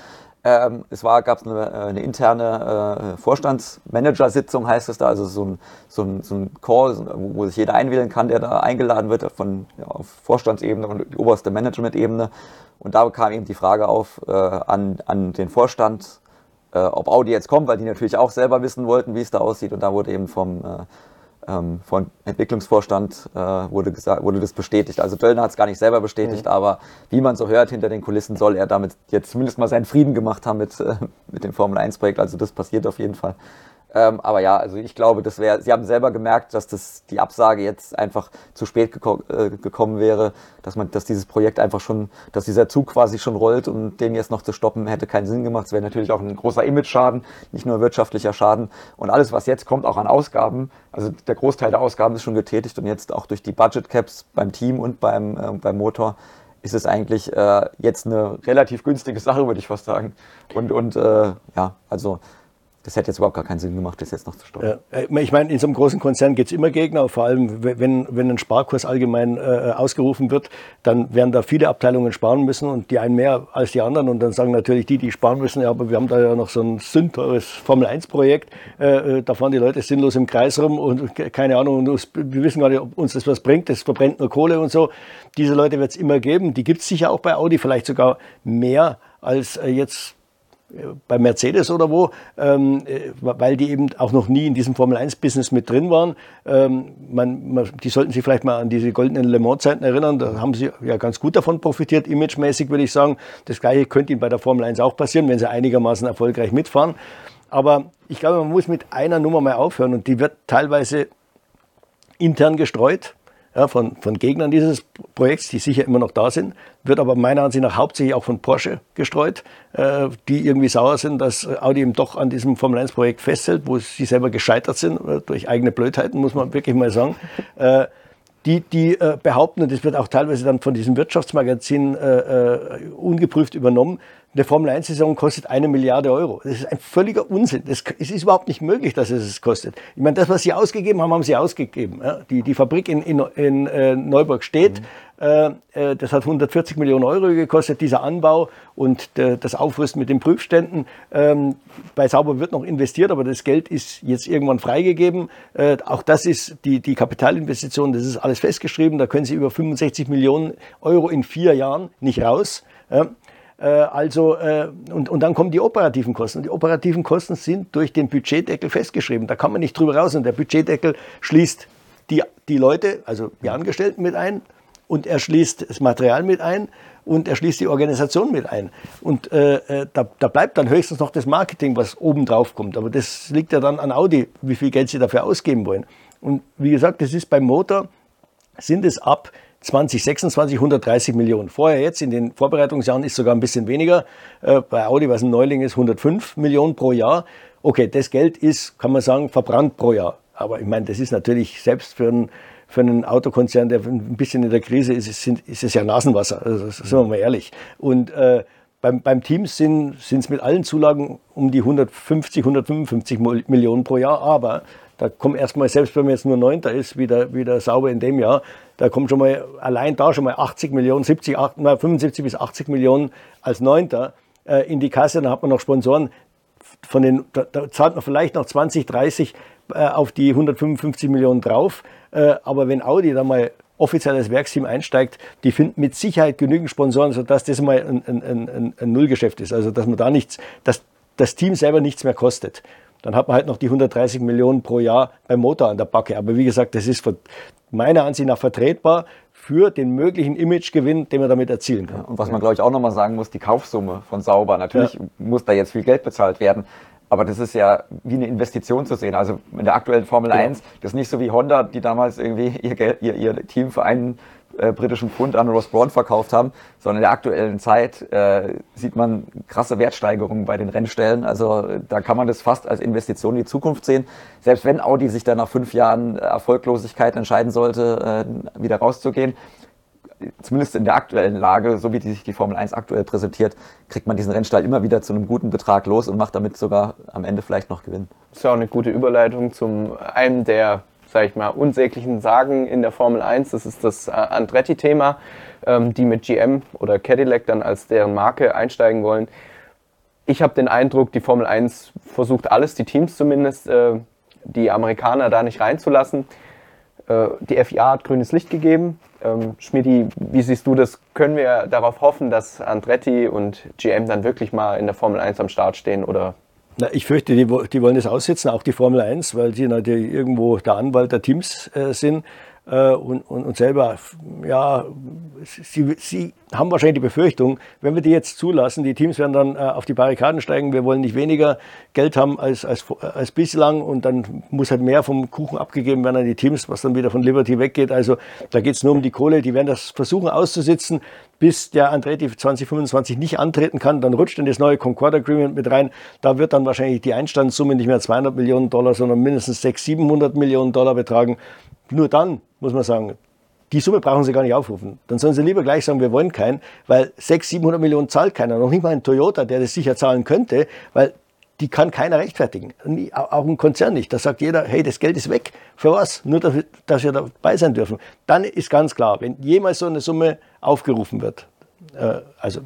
Ähm, es war, gab eine, äh, eine interne äh, Vorstandsmanager-Sitzung, heißt es da, also so ein, so, ein, so ein Call, wo sich jeder einwählen kann, der da eingeladen wird von ja, auf Vorstandsebene und die oberste Management-Ebene. Und da kam eben die Frage auf äh, an, an den Vorstand, äh, ob Audi jetzt kommt, weil die natürlich auch selber wissen wollten, wie es da aussieht. Und da wurde eben vom, äh, ähm, vom Entwicklungsvorstand äh, wurde, gesagt, wurde das bestätigt. Also Döllner hat es gar nicht selber bestätigt, mhm. aber wie man so hört, hinter den Kulissen soll er damit jetzt zumindest mal seinen Frieden gemacht haben mit, äh, mit dem Formel 1-Projekt. Also das passiert auf jeden Fall. Ähm, aber ja, also ich glaube, das wäre, Sie haben selber gemerkt, dass das die Absage jetzt einfach zu spät geko äh, gekommen wäre, dass man, dass dieses Projekt einfach schon, dass dieser Zug quasi schon rollt und den jetzt noch zu stoppen, hätte keinen Sinn gemacht. Es wäre natürlich auch ein großer Image-Schaden, nicht nur wirtschaftlicher Schaden. Und alles, was jetzt kommt, auch an Ausgaben, also der Großteil der Ausgaben ist schon getätigt und jetzt auch durch die Budget Caps beim Team und beim, äh, beim Motor ist es eigentlich äh, jetzt eine relativ günstige Sache, würde ich fast sagen. Und, und äh, ja, also das hätte jetzt überhaupt gar keinen Sinn gemacht, das jetzt noch zu stoppen. Ja, äh, ich meine, in so einem großen Konzern gibt es immer Gegner, vor allem wenn, wenn ein Sparkurs allgemein äh, ausgerufen wird, dann werden da viele Abteilungen sparen müssen und die einen mehr als die anderen. Und dann sagen natürlich die, die sparen müssen, ja, aber wir haben da ja noch so ein sündteures Formel-1-Projekt, äh, äh, da fahren die Leute sinnlos im Kreis rum und keine Ahnung, und wir wissen gar nicht, ob uns das was bringt, das verbrennt nur Kohle und so. Diese Leute wird es immer geben, die gibt es sicher auch bei Audi, vielleicht sogar mehr als äh, jetzt bei Mercedes oder wo, ähm, äh, weil die eben auch noch nie in diesem Formel-1-Business mit drin waren. Ähm, man, man, die sollten sich vielleicht mal an diese goldenen Le Mans-Zeiten erinnern. Da haben sie ja ganz gut davon profitiert, imagemäßig würde ich sagen. Das gleiche könnte ihnen bei der Formel 1 auch passieren, wenn sie einigermaßen erfolgreich mitfahren. Aber ich glaube, man muss mit einer Nummer mal aufhören und die wird teilweise intern gestreut ja, von, von Gegnern dieses Projekts, die sicher immer noch da sind, wird aber meiner Ansicht nach hauptsächlich auch von Porsche gestreut, äh, die irgendwie sauer sind, dass Audi eben doch an diesem Formel-1-Projekt festhält, wo sie selber gescheitert sind, äh, durch eigene Blödheiten, muss man wirklich mal sagen. (laughs) Äh, die, die äh, behaupten, und das wird auch teilweise dann von diesem Wirtschaftsmagazin äh, äh, ungeprüft übernommen, eine Formel-1-Saison kostet eine Milliarde Euro. Das ist ein völliger Unsinn. Das, es ist überhaupt nicht möglich, dass es es kostet. Ich meine, das, was sie ausgegeben haben, haben sie ausgegeben. Ja? Die, die Fabrik in, in, in äh, Neuburg steht. Mhm. Äh, das hat 140 Millionen Euro gekostet, dieser Anbau und äh, das Aufrüsten mit den Prüfständen. Ähm, bei Sauber wird noch investiert, aber das Geld ist jetzt irgendwann freigegeben. Äh, auch das ist die, die Kapitalinvestition, das ist alles festgeschrieben. Da können Sie über 65 Millionen Euro in vier Jahren nicht raus. Äh, also, äh, und, und dann kommen die operativen Kosten. Die operativen Kosten sind durch den Budgetdeckel festgeschrieben. Da kann man nicht drüber raus. Und der Budgetdeckel schließt die, die Leute, also die Angestellten mit ein und er schließt das Material mit ein und er schließt die Organisation mit ein. Und äh, äh, da, da, bleibt dann höchstens noch das Marketing, was oben drauf kommt. Aber das liegt ja dann an Audi, wie viel Geld sie dafür ausgeben wollen. Und wie gesagt, das ist beim Motor, sind es ab 2026 130 Millionen. Vorher jetzt in den Vorbereitungsjahren ist sogar ein bisschen weniger. Äh, bei Audi, was ein Neuling ist, 105 Millionen pro Jahr. Okay, das Geld ist, kann man sagen, verbrannt pro Jahr. Aber ich meine, das ist natürlich selbst für einen, für einen Autokonzern, der ein bisschen in der Krise ist, ist, ist es ja Nasenwasser. Also, sind wir mal ehrlich. Und äh, beim, beim Team sind es mit allen Zulagen um die 150, 155 Millionen pro Jahr. Aber da kommt erstmal, selbst wenn man jetzt nur Neunter ist, wieder, wieder sauber in dem Jahr, da kommt schon mal allein da schon mal 80 Millionen, 70, 8, 75 bis 80 Millionen als Neunter äh, in die Kasse. Dann hat man noch Sponsoren. Von den, da, da zahlt man vielleicht noch 20, 30 äh, auf die 155 Millionen drauf. Äh, aber wenn Audi da mal offiziell als Werksteam einsteigt, die finden mit Sicherheit genügend Sponsoren, sodass das mal ein, ein, ein, ein Nullgeschäft ist. Also dass man da nichts, dass das Team selber nichts mehr kostet. Dann hat man halt noch die 130 Millionen pro Jahr beim Motor an der Backe. Aber wie gesagt, das ist meiner Ansicht nach vertretbar für den möglichen Imagegewinn, den man damit erzielen kann. und was man, glaube ich, auch nochmal sagen muss, die Kaufsumme von Sauber. Natürlich ja. muss da jetzt viel Geld bezahlt werden. Aber das ist ja wie eine Investition zu sehen. Also in der aktuellen Formel genau. 1, das ist nicht so wie Honda, die damals irgendwie ihr, Geld, ihr, ihr Team für einen äh, britischen Pfund an Ross Braun verkauft haben, sondern in der aktuellen Zeit äh, sieht man krasse Wertsteigerungen bei den Rennstellen. Also da kann man das fast als Investition in die Zukunft sehen. Selbst wenn Audi sich dann nach fünf Jahren Erfolglosigkeit entscheiden sollte, äh, wieder rauszugehen, zumindest in der aktuellen Lage, so wie die sich die Formel 1 aktuell präsentiert, kriegt man diesen Rennstall immer wieder zu einem guten Betrag los und macht damit sogar am Ende vielleicht noch Gewinn. Das ist ja auch eine gute Überleitung zum einem der sage ich mal, unsäglichen Sagen in der Formel 1. Das ist das äh, Andretti-Thema, ähm, die mit GM oder Cadillac dann als deren Marke einsteigen wollen. Ich habe den Eindruck, die Formel 1 versucht alles, die Teams zumindest, äh, die Amerikaner da nicht reinzulassen. Äh, die FIA hat grünes Licht gegeben. Ähm, Schmidi, wie siehst du das? Können wir darauf hoffen, dass Andretti und GM dann wirklich mal in der Formel 1 am Start stehen oder na, ich fürchte, die, die, wollen das aussetzen, auch die Formel 1, weil sie natürlich irgendwo der Anwalt der Teams äh, sind und, und, und, selber, ja, sie, sie haben wahrscheinlich die Befürchtung, wenn wir die jetzt zulassen, die Teams werden dann äh, auf die Barrikaden steigen, wir wollen nicht weniger Geld haben als, als, als bislang und dann muss halt mehr vom Kuchen abgegeben werden an die Teams, was dann wieder von Liberty weggeht. Also da geht es nur um die Kohle, die werden das versuchen auszusitzen, bis der Andretti 2025 nicht antreten kann, dann rutscht in das neue Concord Agreement mit rein. Da wird dann wahrscheinlich die Einstandssumme nicht mehr 200 Millionen Dollar, sondern mindestens 600, 700 Millionen Dollar betragen. Nur dann muss man sagen, die Summe brauchen sie gar nicht aufrufen. Dann sollen sie lieber gleich sagen, wir wollen keinen, weil 600, 700 Millionen zahlt keiner. Noch nicht mal ein Toyota, der das sicher zahlen könnte, weil die kann keiner rechtfertigen. Auch ein Konzern nicht. Da sagt jeder, hey, das Geld ist weg. Für was? Nur, dass wir, dass wir dabei sein dürfen. Dann ist ganz klar, wenn jemals so eine Summe aufgerufen wird, äh, also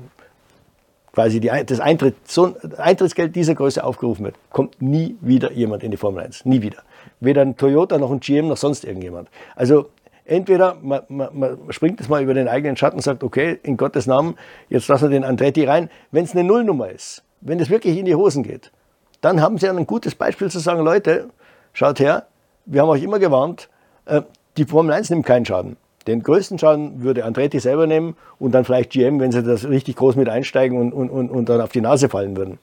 quasi die, das Eintritt, so ein Eintrittsgeld dieser Größe aufgerufen wird, kommt nie wieder jemand in die Formel 1. Nie wieder. Weder ein Toyota noch ein GM noch sonst irgendjemand. Also entweder man, man, man springt es mal über den eigenen Schatten und sagt, okay, in Gottes Namen, jetzt lassen wir den Andretti rein. Wenn es eine Nullnummer ist, wenn es wirklich in die Hosen geht, dann haben sie ein gutes Beispiel zu sagen, Leute, schaut her, wir haben euch immer gewarnt, äh, die Formel 1 nimmt keinen Schaden. Den größten Schaden würde Andretti selber nehmen und dann vielleicht GM, wenn sie das richtig groß mit einsteigen und, und, und, und dann auf die Nase fallen würden.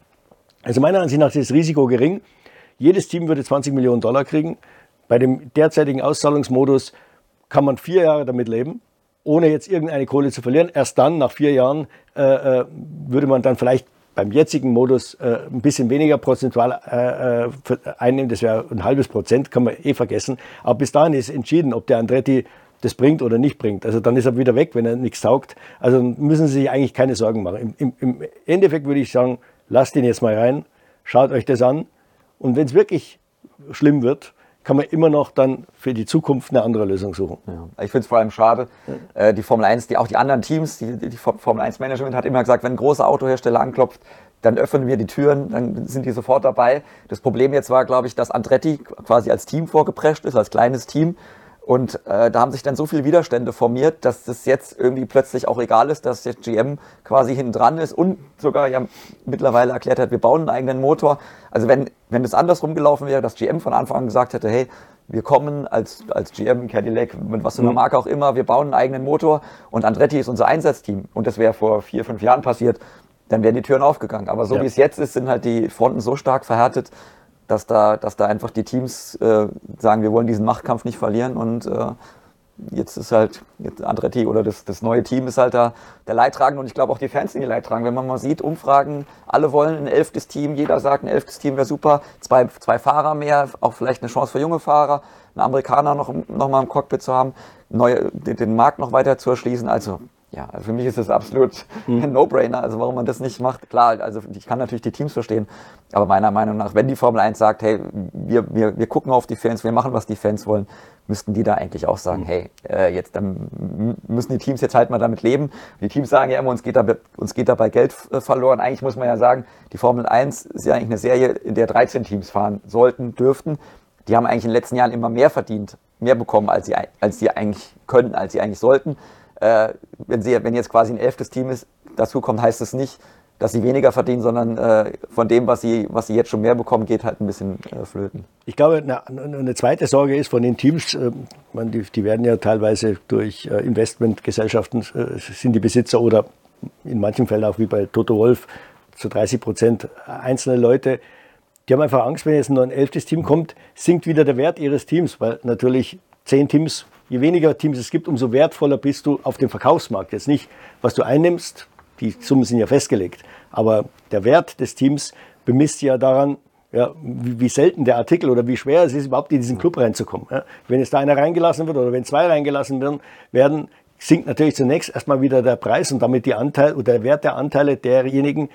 Also meiner Ansicht nach ist das Risiko gering. Jedes Team würde 20 Millionen Dollar kriegen. Bei dem derzeitigen Auszahlungsmodus kann man vier Jahre damit leben, ohne jetzt irgendeine Kohle zu verlieren. Erst dann, nach vier Jahren, äh, äh würde man dann vielleicht beim jetzigen Modus äh, ein bisschen weniger prozentual äh, äh einnehmen. Das wäre ein halbes Prozent, kann man eh vergessen. Aber bis dahin ist entschieden, ob der Andretti das bringt oder nicht bringt. Also dann ist er wieder weg, wenn er nichts taugt. Also müssen Sie sich eigentlich keine Sorgen machen. Im, im, im Endeffekt würde ich sagen, lasst ihn jetzt mal rein, schaut euch das an und wenn es wirklich schlimm wird, kann man immer noch dann für die Zukunft eine andere Lösung suchen. Ja. Ich finde es vor allem schade, äh, die Formel 1, die, auch die anderen Teams, die, die Formel 1 Management hat immer gesagt, wenn ein großer Autohersteller anklopft, dann öffnen wir die Türen, dann sind die sofort dabei. Das Problem jetzt war, glaube ich, dass Andretti quasi als Team vorgeprescht ist, als kleines Team. Und äh, da haben sich dann so viele Widerstände formiert, dass es jetzt irgendwie plötzlich auch egal ist, dass jetzt GM quasi hinten dran ist und sogar ja mittlerweile erklärt hat, wir bauen einen eigenen Motor. Also wenn, wenn es andersrum gelaufen wäre, dass GM von Anfang an gesagt hätte, hey, wir kommen als, als GM, Cadillac, mit was für einer mhm. Marke auch immer, wir bauen einen eigenen Motor und Andretti ist unser Einsatzteam. Und das wäre vor vier, fünf Jahren passiert, dann wären die Türen aufgegangen. Aber so ja. wie es jetzt ist, sind halt die Fronten so stark verhärtet, dass da, dass da einfach die Teams äh, sagen, wir wollen diesen Machtkampf nicht verlieren und äh, jetzt ist halt jetzt Andretti oder das, das neue Team ist halt da der Leidtragende und ich glaube auch die Fans sind die Leidtragenden. Wenn man mal sieht, Umfragen, alle wollen ein elftes Team, jeder sagt, ein elftes Team wäre super, zwei, zwei Fahrer mehr, auch vielleicht eine Chance für junge Fahrer, einen Amerikaner noch, noch mal im Cockpit zu haben, neue, den, den Markt noch weiter zu erschließen. Also ja, also für mich ist das absolut mhm. ein (laughs) No-Brainer. Also warum man das nicht macht, klar, also ich kann natürlich die Teams verstehen, aber meiner Meinung nach, wenn die Formel 1 sagt, hey, wir, wir, wir gucken auf die Fans, wir machen, was die Fans wollen, müssten die da eigentlich auch sagen, mhm. hey, äh, jetzt dann müssen die Teams jetzt halt mal damit leben. Die Teams sagen ja immer, uns geht, da, uns geht dabei Geld äh, verloren. Eigentlich muss man ja sagen, die Formel 1 ist ja eigentlich eine Serie, in der 13 Teams fahren sollten, dürften. Die haben eigentlich in den letzten Jahren immer mehr verdient, mehr bekommen, als sie, als sie eigentlich können, als sie eigentlich sollten äh, wenn, sie, wenn jetzt quasi ein elftes Team ist, dazu kommt, heißt es nicht, dass sie weniger verdienen, sondern äh, von dem, was sie, was sie jetzt schon mehr bekommen, geht halt ein bisschen äh, flöten. Ich glaube, eine, eine, zweite Sorge ist von den Teams, äh, man, die, die, werden ja teilweise durch äh, Investmentgesellschaften, äh, sind die Besitzer oder in manchen Fällen auch wie bei Toto Wolf zu 30 Prozent einzelne Leute, die haben einfach Angst, wenn jetzt noch ein elftes Team kommt, sinkt wieder der Wert ihres Teams, weil natürlich zehn Teams je weniger Teams es gibt, umso wertvoller bist du auf dem Verkaufsmarkt. Jetzt nicht, was du einnimmst, die Summen sind ja festgelegt, aber der Wert des Teams bemisst ja daran, ja, wie, selten der Artikel oder wie schwer es ist, überhaupt in diesen Club reinzukommen. Ja. Wenn jetzt da einer reingelassen wird oder wenn zwei reingelassen werden, werden sinkt natürlich zunächst erstmal wieder der Preis und damit die Anteil oder der Wert der Anteile derjenigen,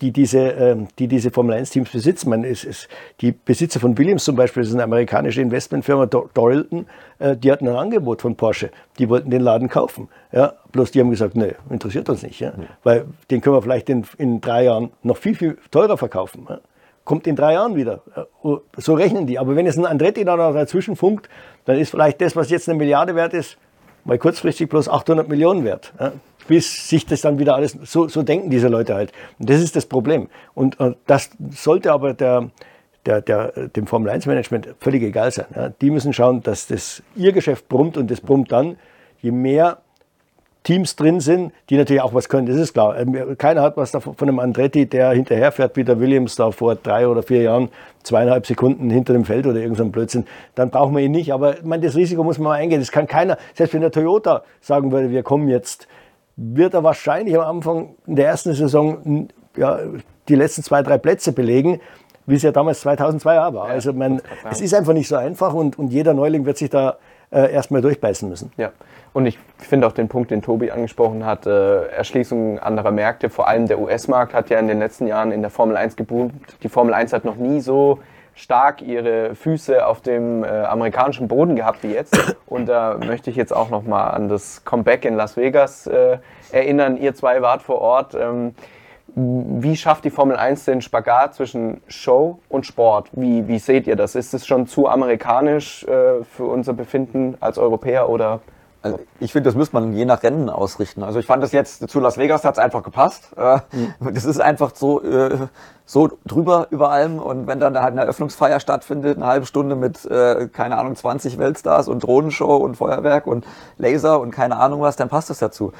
die diese, ähm, die diese Formel 1 Teams besitzen. Man, es, es, die Besitzer von Williams zum Beispiel, das ist eine amerikanische Investmentfirma, Dorilton, äh, die hatten ein Angebot von Porsche. Die wollten den Laden kaufen. Ja, bloß die haben gesagt, nee, interessiert uns nicht. Ja? ja. Weil den können wir vielleicht in, in drei Jahren noch viel, viel teurer verkaufen. Ja? Kommt in drei Jahren wieder. Oh, so rechnen die. Aber wenn es ein Andretti da noch dazwischen funkt, dann ist vielleicht das, was jetzt eine Milliarde wert ist, mal kurzfristig bloß 800 Millionen wert. Ja? bis sich das dann wieder alles, so, so denken diese Leute halt. Und das ist das Problem. Und, und das sollte aber der, der, der, dem Formel-1-Management völlig egal sein. Ja. Die müssen schauen, dass das ihr Geschäft brummt und das brummt dann, je mehr Teams drin sind, die natürlich auch was können, das ist klar. Ähm, keiner hat was davon von einem Andretti, der hinterherfährt wie der Williams da vor drei oder vier Jahren, zweieinhalb Sekunden hinter dem Feld oder irgendein so Blödsinn. Dann brauchen wir ihn nicht. Aber ich meine, das Risiko muss man mal eingehen. Das kann keiner, selbst wenn der Toyota sagen würde, wir kommen jetzt wird er wahrscheinlich am Anfang in der ersten Saison ja, die letzten zwei, drei Plätze belegen, wie es ja damals 2002 war. Ja, also man, es ist einfach nicht so einfach und, und jeder Neuling wird sich da äh, erstmal durchbeißen müssen. Ja, und ich finde auch den Punkt, den Tobi angesprochen hat, äh, Erschließung anderer Märkte, vor allem der US-Markt hat ja in den letzten Jahren in der Formel 1 geboomt. Die Formel 1 hat noch nie so stark ihre Füße auf dem äh, amerikanischen Boden gehabt wie jetzt. Und da möchte ich jetzt auch nochmal an das Comeback in Las Vegas äh, erinnern. Ihr zwei wart vor Ort. Ähm, wie schafft die Formel 1 den Spagat zwischen Show und Sport? Wie, wie seht ihr das? Ist es schon zu amerikanisch äh, für unser Befinden als Europäer oder also ich finde, das müsste man je nach Rennen ausrichten. Also ich fand das jetzt zu Las Vegas hat es einfach gepasst. Mhm. Das ist einfach so, äh, so drüber über allem. Und wenn dann halt eine Eröffnungsfeier stattfindet, eine halbe Stunde mit, äh, keine Ahnung, 20 Weltstars und Drohnenshow und Feuerwerk und Laser und keine Ahnung was, dann passt das dazu.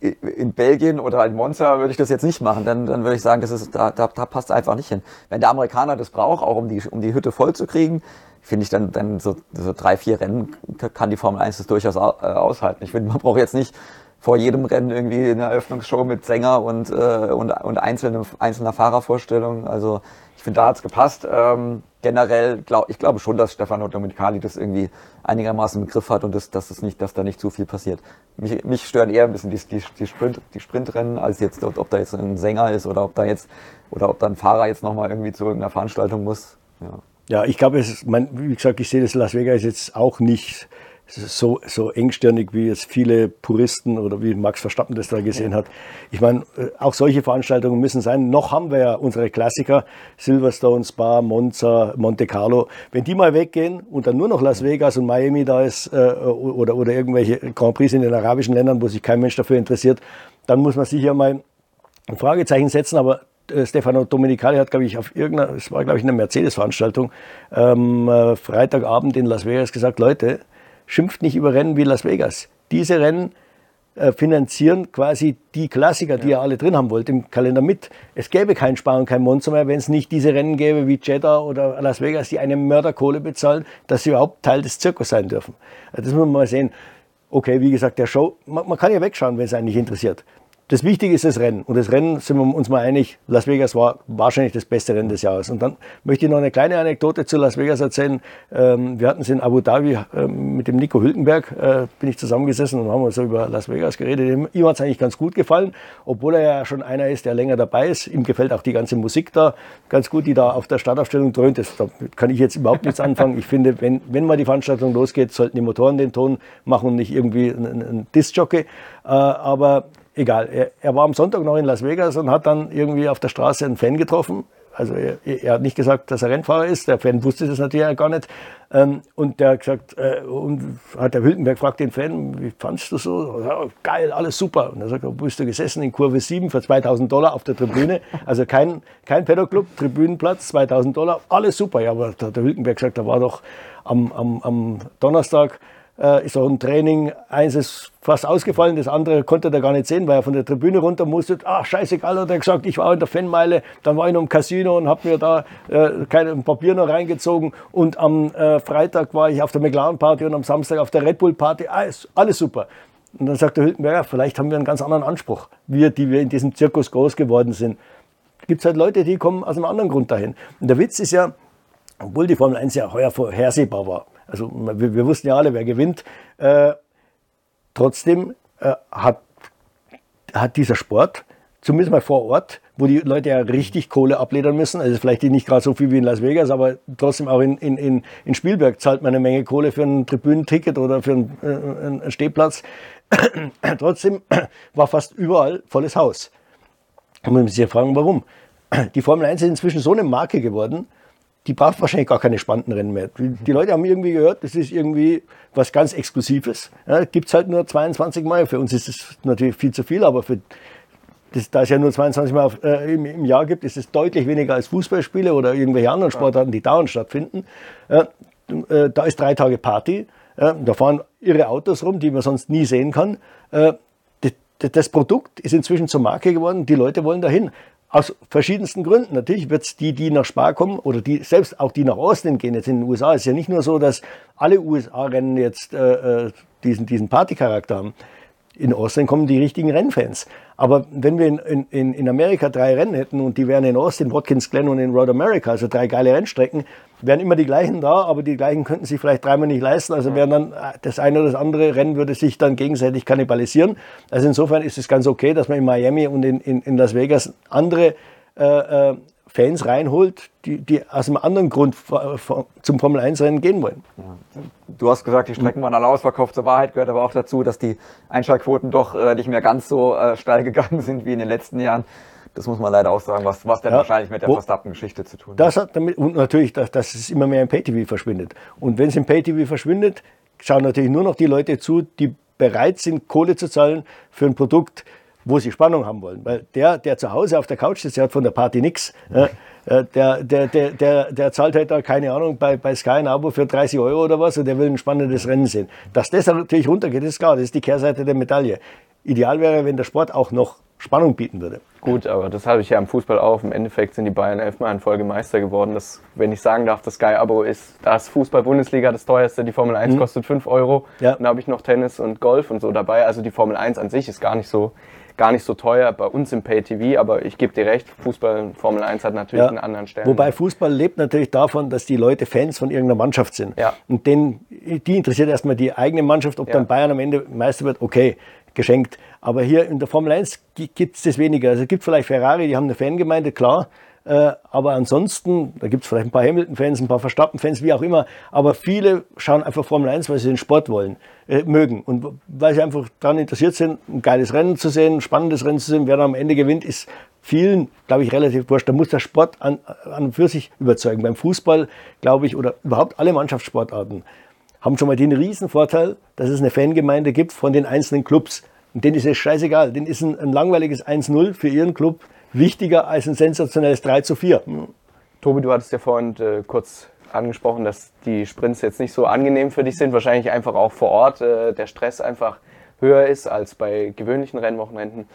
In Belgien oder in Monza würde ich das jetzt nicht machen. Dann, dann würde ich sagen, das ist, da, da, da passt einfach nicht hin. Wenn der Amerikaner das braucht, auch um die, um die Hütte voll zu kriegen, finde ich dann, dann so, so drei, vier Rennen kann die Formel 1 das durchaus äh, aushalten. Ich finde, man braucht jetzt nicht vor jedem Rennen irgendwie eine Eröffnungsshow mit Sänger und, äh, und, und einzelne, einzelner Fahrervorstellungen. Also ich finde, da hat's gepasst. Ähm, generell, glaub, ich glaube schon, dass Stefano Domenicali das irgendwie einigermaßen im Griff hat und das, dass, das nicht, dass da nicht zu viel passiert. Mich, mich stören eher ein bisschen die, die, die, Sprint, die Sprintrennen, als jetzt, ob da jetzt ein Sänger ist oder ob da jetzt, oder ob da ein Fahrer jetzt nochmal irgendwie zu irgendeiner Veranstaltung muss. Ja. Ja, ich glaube, es, mein, wie gesagt, ich sehe das Las Vegas jetzt auch nicht so, so engstirnig, wie es viele Puristen oder wie Max Verstappen das da gesehen hat. Ich meine, äh, auch solche Veranstaltungen müssen sein. Noch haben wir ja unsere Klassiker, Silverstone, Spa, Monza, Monte Carlo. Wenn die mal weggehen und dann nur noch Las Vegas und Miami da ist äh, oder, oder irgendwelche Grand Prix in den arabischen Ländern, wo sich kein Mensch dafür interessiert, dann muss man sicher mal ein Fragezeichen setzen. Aber äh, Stefano Domenicali hat, glaube ich, auf irgendeiner, es war, glaube ich, eine Mercedes-Veranstaltung, ähm, äh, Freitagabend in Las Vegas gesagt, Leute, schimpft nicht über Rennen wie Las Vegas. Diese Rennen äh, finanzieren quasi die Klassiker, die ja. ihr alle drin haben wollt, im Kalender mit. Es gäbe kein Spa und kein Monster mehr, wenn es nicht diese Rennen gäbe wie Jeddah oder Las Vegas, die eine Mörderkohle bezahlen, dass sie überhaupt Teil des Zirkus sein dürfen. Das muss man mal sehen. Okay, wie gesagt, der Show, man, man kann ja wegschauen, wenn es einen nicht interessiert. Das Wichtige ist das Rennen. Und das Rennen, sind wir uns mal einig, Las Vegas war wahrscheinlich das beste Rennen des Jahres. Und dann möchte ich noch eine kleine Anekdote zu Las Vegas erzählen. Ähm, wir hatten es in Abu Dhabi ähm, mit dem Nico Hülkenberg, äh, bin ich zusammengesessen und haben so über Las Vegas geredet. Ihm hat es eigentlich ganz gut gefallen, obwohl er ja schon einer ist, der länger dabei ist. Ihm gefällt auch die ganze Musik da ganz gut, die da auf der Startaufstellung dröhnt. Das, da kann ich jetzt überhaupt nichts anfangen. Ich finde, wenn, wenn mal die Veranstaltung losgeht, sollten die Motoren den Ton machen und nicht irgendwie ein, ein Disc-Jockey. Äh, aber egal. Er, er, war am Sonntag noch in Las Vegas und hat dann irgendwie auf der Straße einen Fan getroffen. Also er, er hat nicht gesagt, dass er Rennfahrer ist. Der Fan wusste das natürlich gar nicht. Ähm, und der hat gesagt, äh, und hat der Wildenberg fragt den Fan, wie fandest du so? Ja, geil, alles super. Und er sagt, wo bist du gesessen? In Kurve 7 für 2000 Dollar auf der Tribüne. Also kein, kein Pedoclub, Tribünenplatz, 2000 Dollar, alles super. Ja, aber der, der Wildenberg sagt, da war doch am, am, am Donnerstag äh, ist auch ein Training. Eins ist fast ausgefallen, das andere konnte er gar nicht sehen, weil er von der Tribüne runter musste. Ach, scheißegal, hat er gesagt, ich war in der Fanmeile, dann war ich noch im Casino und habe mir da äh, kein Papier noch reingezogen. Und am äh, Freitag war ich auf der McLaren-Party und am Samstag auf der Red Bull-Party. Alles, alles super. Und dann sagt der Hülkenberger, vielleicht haben wir einen ganz anderen Anspruch, wir, die wir in diesem Zirkus groß geworden sind. Gibt es halt Leute, die kommen aus einem anderen Grund dahin. Und der Witz ist ja, obwohl die Formel 1 ja heuer vorhersehbar war, also wir, wir wussten ja alle, wer gewinnt. Äh, trotzdem äh, hat, hat dieser Sport, zumindest mal vor Ort, wo die Leute ja richtig Kohle abledern müssen, also vielleicht nicht gerade so viel wie in Las Vegas, aber trotzdem auch in, in, in, in Spielberg zahlt man eine Menge Kohle für ein Tribünenticket oder für einen, äh, einen Stehplatz. (clears throat) trotzdem war fast überall volles Haus. Und man muss sich ja fragen, warum. Die Formel 1 ist inzwischen so eine Marke geworden, die braucht wahrscheinlich gar keine spannenden Rennen mehr. Die Leute haben irgendwie gehört, das ist irgendwie was ganz Exklusives. Ja, Gibt es halt nur 22 Mal. Für uns ist es natürlich viel zu viel, aber für das, da es ja nur 22 Mal auf, äh, im, im, Jahr gibt, ist es deutlich weniger als Fußballspiele oder irgendwelche anderen Sportarten, die dauernd stattfinden. Ja, äh, da ist drei Tage Party. Da fahren irre Autos rum, die man sonst nie sehen kann. Äh, das Produkt ist inzwischen zur Marke geworden. Die Leute wollen dahin. Aus verschiedensten Gründen. Natürlich wird es die, die nach Spa kommen oder die, selbst auch die nach Osten gehen, jetzt in den USA, ist ja nicht nur so, dass alle USA-Rennen jetzt äh, äh, diesen, diesen Partycharakter haben. In Austin kommen die richtigen Rennfans. Aber wenn wir in, in, in Amerika drei Rennen hätten und die wären in Austin, Watkins Glen und in Road America, also drei geile Rennstrecken, wären immer die gleichen da, aber die gleichen könnten sich vielleicht dreimal nicht leisten. Also wären dann äh, das eine oder das andere Rennen würde sich dann gegenseitig kannibalisieren. Also insofern ist es ganz okay, dass man in Miami und in, in, in Las Vegas andere äh, äh, Fans reinholt, die, die aus einem anderen Grund zum Formel-1-Rennen gehen wollen. Du hast gesagt, die Strecken waren alle ausverkauft. Zur Wahrheit gehört aber auch dazu, dass die Einschaltquoten doch äh, nicht mehr ganz so steil gegangen sind wie in den letzten Jahren. Das muss man leider auch sagen, was, was denn ja, wahrscheinlich mit der Verstappen-Geschichte zu tun hat. Das hat damit, und natürlich, dass, dass es immer mehr im Pay-TV verschwindet. Und wenn es im Pay-TV verschwindet, schauen natürlich nur noch die Leute zu, die bereit sind, Kohle zu zahlen für ein Produkt, wo sie Spannung haben wollen. Weil der, der zu Hause auf der Couch sitzt, der hat von der Party nichts. Ja, der, der, der, der, der zahlt halt da, keine Ahnung, bei, bei Sky ein Abo für 30 Euro oder was und der will ein spannendes Rennen sehen. Dass das natürlich runtergeht, ist klar, das ist die Kehrseite der Medaille. Ideal wäre, wenn der Sport auch noch Spannung bieten würde. Gut, aber das habe ich ja im Fußball auch. Im Endeffekt sind die Bayern elfmal in Folge Meister geworden. Das, wenn ich sagen darf, das Sky-Abo ist das Fußball-Bundesliga das teuerste. Die Formel 1 mhm. kostet 5 Euro. Ja. Und da habe ich noch Tennis und Golf und so dabei. Also die Formel 1 an sich ist gar nicht so gar nicht so teuer bei uns im Pay-TV, aber ich gebe dir recht, Fußball, Formel 1 hat natürlich ja. einen anderen Stellen. Wobei Fußball lebt natürlich davon, dass die Leute Fans von irgendeiner Mannschaft sind. Ja. Und den, die interessiert erstmal die eigene Mannschaft, ob dann Bayern am Ende Meister wird, okay, geschenkt. Aber hier in der Formel 1 gibt es das weniger. Also es gibt vielleicht Ferrari, die haben eine Fangemeinde, klar, äh, aber ansonsten, da gibt es vielleicht ein paar Hamilton-Fans, ein paar Verstappen-Fans, wie auch immer. Aber viele schauen einfach Formel 1, weil sie den Sport wollen, äh, mögen. Und weil sie einfach daran interessiert sind, ein geiles Rennen zu sehen, ein spannendes Rennen zu sehen. Wer da am Ende gewinnt, ist vielen, glaube ich, relativ wurscht. Da muss der Sport an, an und für sich überzeugen. Beim Fußball, glaube ich, oder überhaupt alle Mannschaftssportarten haben schon mal den riesen Vorteil, dass es eine Fangemeinde gibt von den einzelnen Clubs. Und denen ist es scheißegal. Denen ist ein, ein langweiliges 1-0 für ihren Club wichtiger als ein sensationelles 3 zu 4. Tobi, du hattest ja vorhin äh, kurz angesprochen, dass die Sprints jetzt nicht so angenehm für dich sind. Wahrscheinlich einfach auch vor Ort äh, der Stress einfach höher ist als bei gewöhnlichen Rennwochenenden.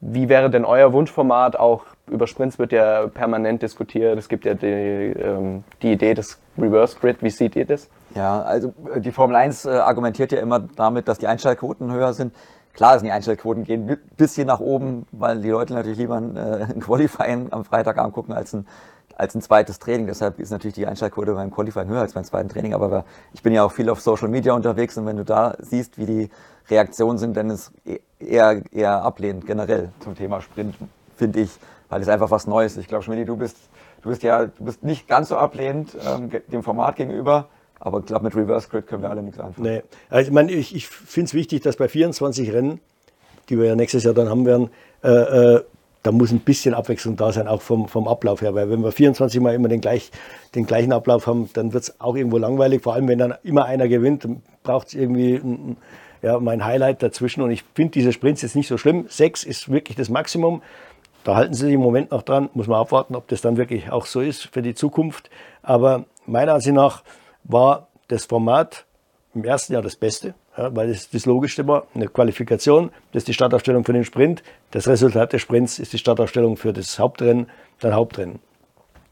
Wie wäre denn euer Wunschformat? Auch über Sprints wird ja permanent diskutiert. Es gibt ja die, ähm, die Idee des Reverse Grid. Wie seht ihr das? Ja, also äh, die Formel 1 äh, argumentiert ja immer damit, dass die Einschaltquoten höher sind. Klar sind die Einstellquoten gehen ein bisschen nach oben, weil die Leute natürlich lieber ein, äh, ein Qualifying am Freitagabend gucken als ein, als ein zweites Training. Deshalb ist natürlich die Einschaltquote beim Qualifying höher als beim zweiten Training. Aber ich bin ja auch viel auf Social Media unterwegs und wenn du da siehst, wie die Reaktionen sind, dann ist e-, eher, eher ablehnend generell zum Thema Sprint, finde ich, weil es einfach was Neues ist. Ich glaube, Schmidt, du bist, du bist ja, du bist nicht ganz so ablehnend ähm, dem Format gegenüber. Aber ich glaube, mit Reverse Grid können wir alle nichts anfangen. Nee. Also ich, meine, ich, ich finde es wichtig, dass bei 24 Rennen, die wir ja nächstes Jahr dann haben werden, äh, äh, da muss ein bisschen Abwechslung da sein, auch vom, vom Ablauf her. Weil wenn wir 24 Mal immer den, gleich, den gleichen Ablauf haben, dann wird es auch irgendwo langweilig. Vor allem, wenn dann immer einer gewinnt, dann braucht es irgendwie ein, ja, mein Highlight dazwischen. Und ich finde diese Sprints jetzt nicht so schlimm. Sechs ist wirklich das Maximum. Da halten sie sich im Moment noch dran. Muss man abwarten, ob das dann wirklich auch so ist für die Zukunft. Aber meiner Ansicht nach war das Format im ersten Jahr das Beste, ja, weil es das Logischste war. Eine Qualifikation, das ist die Startaufstellung für den Sprint. Das Resultat des Sprints ist die Startaufstellung für das Hauptrennen, dann Hauptrennen.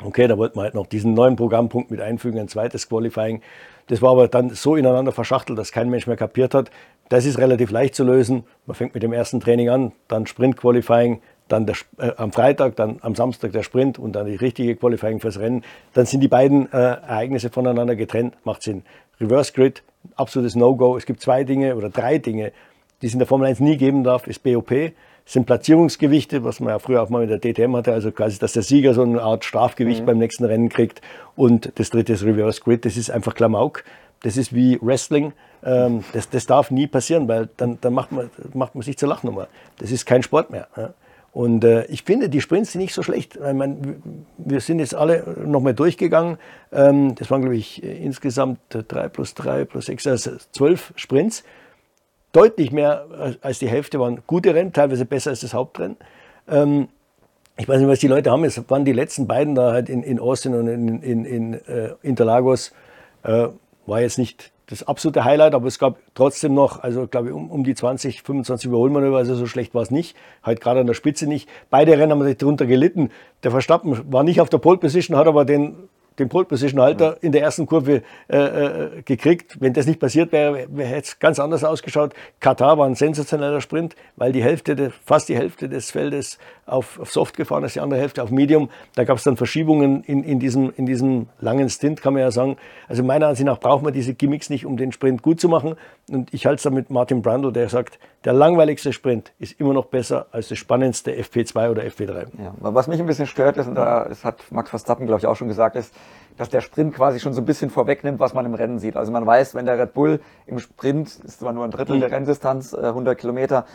Okay, da wollten wir halt noch diesen neuen Programmpunkt mit einfügen, ein zweites Qualifying. Das war aber dann so ineinander verschachtelt, dass kein Mensch mehr kapiert hat. Das ist relativ leicht zu lösen. Man fängt mit dem ersten Training an, dann Sprint Qualifying, dann der, äh, am Freitag, dann am Samstag der Sprint und dann die richtige Qualifying fürs Rennen. Dann sind die beiden äh, Ereignisse voneinander getrennt, macht Sinn. Reverse Grid, absolutes No-Go. Es gibt zwei Dinge oder drei Dinge, die es in der Formel 1 nie geben darf, ist BOP, sind Platzierungsgewichte, was man ja früher auch mal mit der DTM hatte, also quasi, dass der Sieger so eine Art Strafgewicht mhm. beim nächsten Rennen kriegt. Und das dritte ist Reverse Grid, das ist einfach Klamauk. Das ist wie Wrestling. Ähm, das, das darf nie passieren, weil dann, dann macht, man, macht man sich zur Lachnummer. Das ist kein Sport mehr. Und äh, ich finde, die Sprints sind nicht so schlecht. Ich meine, wir sind jetzt alle nochmal durchgegangen. Ähm, das waren, glaube ich, insgesamt drei plus drei plus sechs, also zwölf Sprints. Deutlich mehr als die Hälfte waren gute Rennen, teilweise besser als das Hauptrennen. Ähm, ich weiß nicht, was die Leute haben. Es waren die letzten beiden da halt in, in Austin und in, in, in äh, Interlagos. Äh, war jetzt nicht das absolute Highlight, aber es gab trotzdem noch, also glaube ich, um, um die 20, 25 Überholmanöver, also so schlecht war es nicht. Halt gerade an der Spitze nicht. Beide Rennen haben sich darunter gelitten. Der Verstappen war nicht auf der Pole Position, hat aber den den Pole Position Halter in der ersten Kurve äh, äh, gekriegt. Wenn das nicht passiert wäre, hätte es ganz anders ausgeschaut. Katar war ein sensationeller Sprint, weil die Hälfte, fast die Hälfte des Feldes auf, auf Soft gefahren ist, die andere Hälfte auf Medium. Da gab es dann Verschiebungen in, in, diesem, in diesem langen Stint, kann man ja sagen. Also meiner Ansicht nach braucht man diese Gimmicks nicht, um den Sprint gut zu machen. Und ich halte es da mit Martin Brando, der sagt, der langweiligste Sprint ist immer noch besser als das spannendste FP2 oder FP3. Ja, was mich ein bisschen stört ist, und da das hat Max Verstappen, glaube ich, auch schon gesagt, ist, dass der Sprint quasi schon so ein bisschen vorwegnimmt, was man im Rennen sieht. Also man weiß, wenn der Red Bull im Sprint, ist zwar nur ein Drittel mhm. der Renndistanz, 100 äh, Kilometer,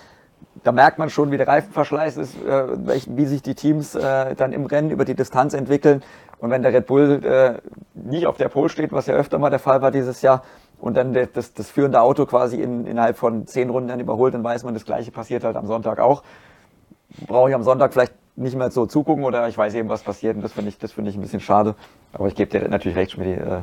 da merkt man schon, wie der Reifenverschleiß ist, äh, wie sich die Teams äh, dann im Rennen über die Distanz entwickeln. Und wenn der Red Bull nicht auf der Pole steht, was ja öfter mal der Fall war dieses Jahr, und dann das, das führende Auto quasi in, innerhalb von zehn Runden dann überholt, dann weiß man, das gleiche passiert halt am Sonntag auch. Brauche ich am Sonntag vielleicht nicht mehr so zugucken oder ich weiß eben, was passiert und das finde ich, das ich ein bisschen schade. Aber ich gebe dir natürlich recht, Schmidt, äh,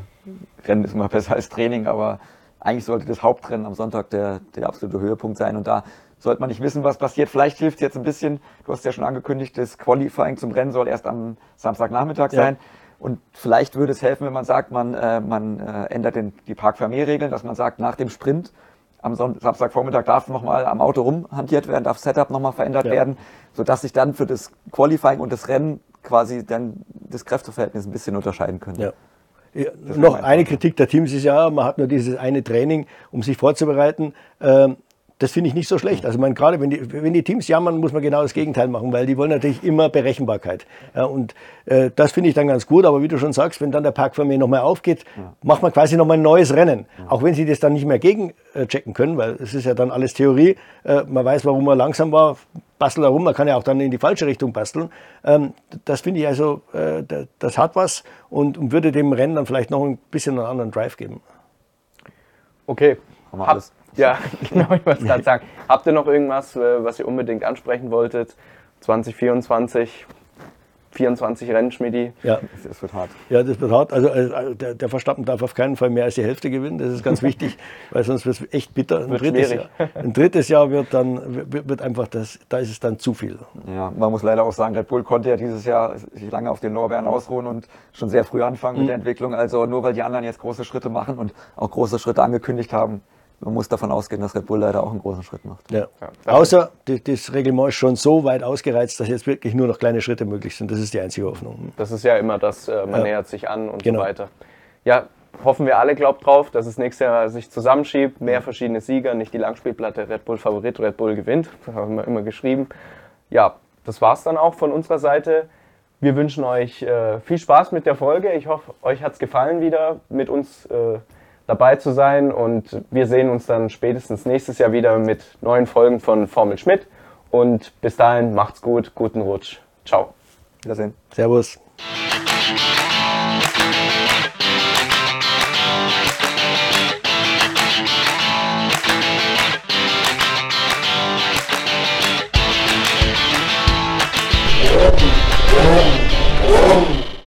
Rennen ist immer (laughs) besser als Training, aber eigentlich sollte das Hauptrennen am Sonntag der, der absolute Höhepunkt sein. Und da sollte man nicht wissen, was passiert. Vielleicht hilft es jetzt ein bisschen, du hast ja schon angekündigt, das Qualifying zum Rennen soll erst am Samstagnachmittag sein. Ja. Und vielleicht würde es helfen, wenn man sagt, man, äh, man äh, ändert den, die Park-Vermehr-Regeln, dass man sagt, nach dem Sprint am Samstagvormittag darf nochmal am Auto rumhantiert werden, darf Setup nochmal verändert ja. werden, sodass sich dann für das Qualifying und das Rennen quasi dann das Kräfteverhältnis ein bisschen unterscheiden können. Ja. Ja, noch eine Kritik der Teams ist ja, man hat nur dieses eine Training, um sich vorzubereiten. Ähm, das finde ich nicht so schlecht. Also man, gerade wenn die, wenn die Teams jammern, muss man genau das Gegenteil machen, weil die wollen natürlich immer Berechenbarkeit. Ja, und äh, das finde ich dann ganz gut. Aber wie du schon sagst, wenn dann der Park für mich nochmal aufgeht, ja. macht man quasi nochmal ein neues Rennen. Ja. Auch wenn sie das dann nicht mehr gegenchecken können, weil es ist ja dann alles Theorie. Äh, man weiß, warum man langsam war, bastelt herum. Man kann ja auch dann in die falsche Richtung basteln. Ähm, das finde ich also, äh, das hat was und, und würde dem Rennen dann vielleicht noch ein bisschen einen anderen Drive geben. Okay. Haben wir alles. Ja, (laughs) genau, ich wollte gerade sagen. Habt ihr noch irgendwas, äh, was ihr unbedingt ansprechen wolltet? 2024, 24 Rennen, Schmidi. Ja, das wird hart. Ja, das wird hart. Also äh, der, der, Verstappen darf auf keinen Fall mehr als die Hälfte gewinnen. Das ist ganz (laughs) wichtig, weil sonst wird es echt bitter. Ein wird drittes, Jahr, ein drittes Jahr wird dann wird, wird einfach das, da ist es dann zu viel. Ja, man muss leider auch sagen, Red Bull konnte ja dieses Jahr sich lange auf den Lorbeeren ausruhen und schon sehr früh anfangen mhm. mit der Entwicklung. Also nur weil die anderen jetzt große Schritte machen und auch große Schritte angekündigt haben, man muss davon ausgehen, dass Red Bull leider auch einen großen Schritt macht. Ja. Ja, Außer das Reglement ist schon so weit ausgereizt, dass jetzt wirklich nur noch kleine Schritte möglich sind. Das ist die einzige Hoffnung. Das ist ja immer das, äh, man ja. nähert sich an und genau. so weiter. Ja, hoffen wir alle, glaubt drauf, dass es nächstes Jahr sich zusammenschiebt. Mehr verschiedene Sieger, nicht die Langspielplatte Red Bull Favorit, Red Bull gewinnt. (laughs) Das haben wir immer geschrieben. Ja, das war es dann auch von unserer Seite. Wir wünschen euch äh, viel Spaß mit der Folge. Ich hoffe, euch hat es gefallen wieder mit uns. Äh, dabei zu sein. Und wir sehen uns dann spätestens nächstes Jahr wieder mit neuen Folgen von Formel Schmidt. Und bis dahin macht's gut, guten Rutsch. Ciao. Wiedersehen. Servus.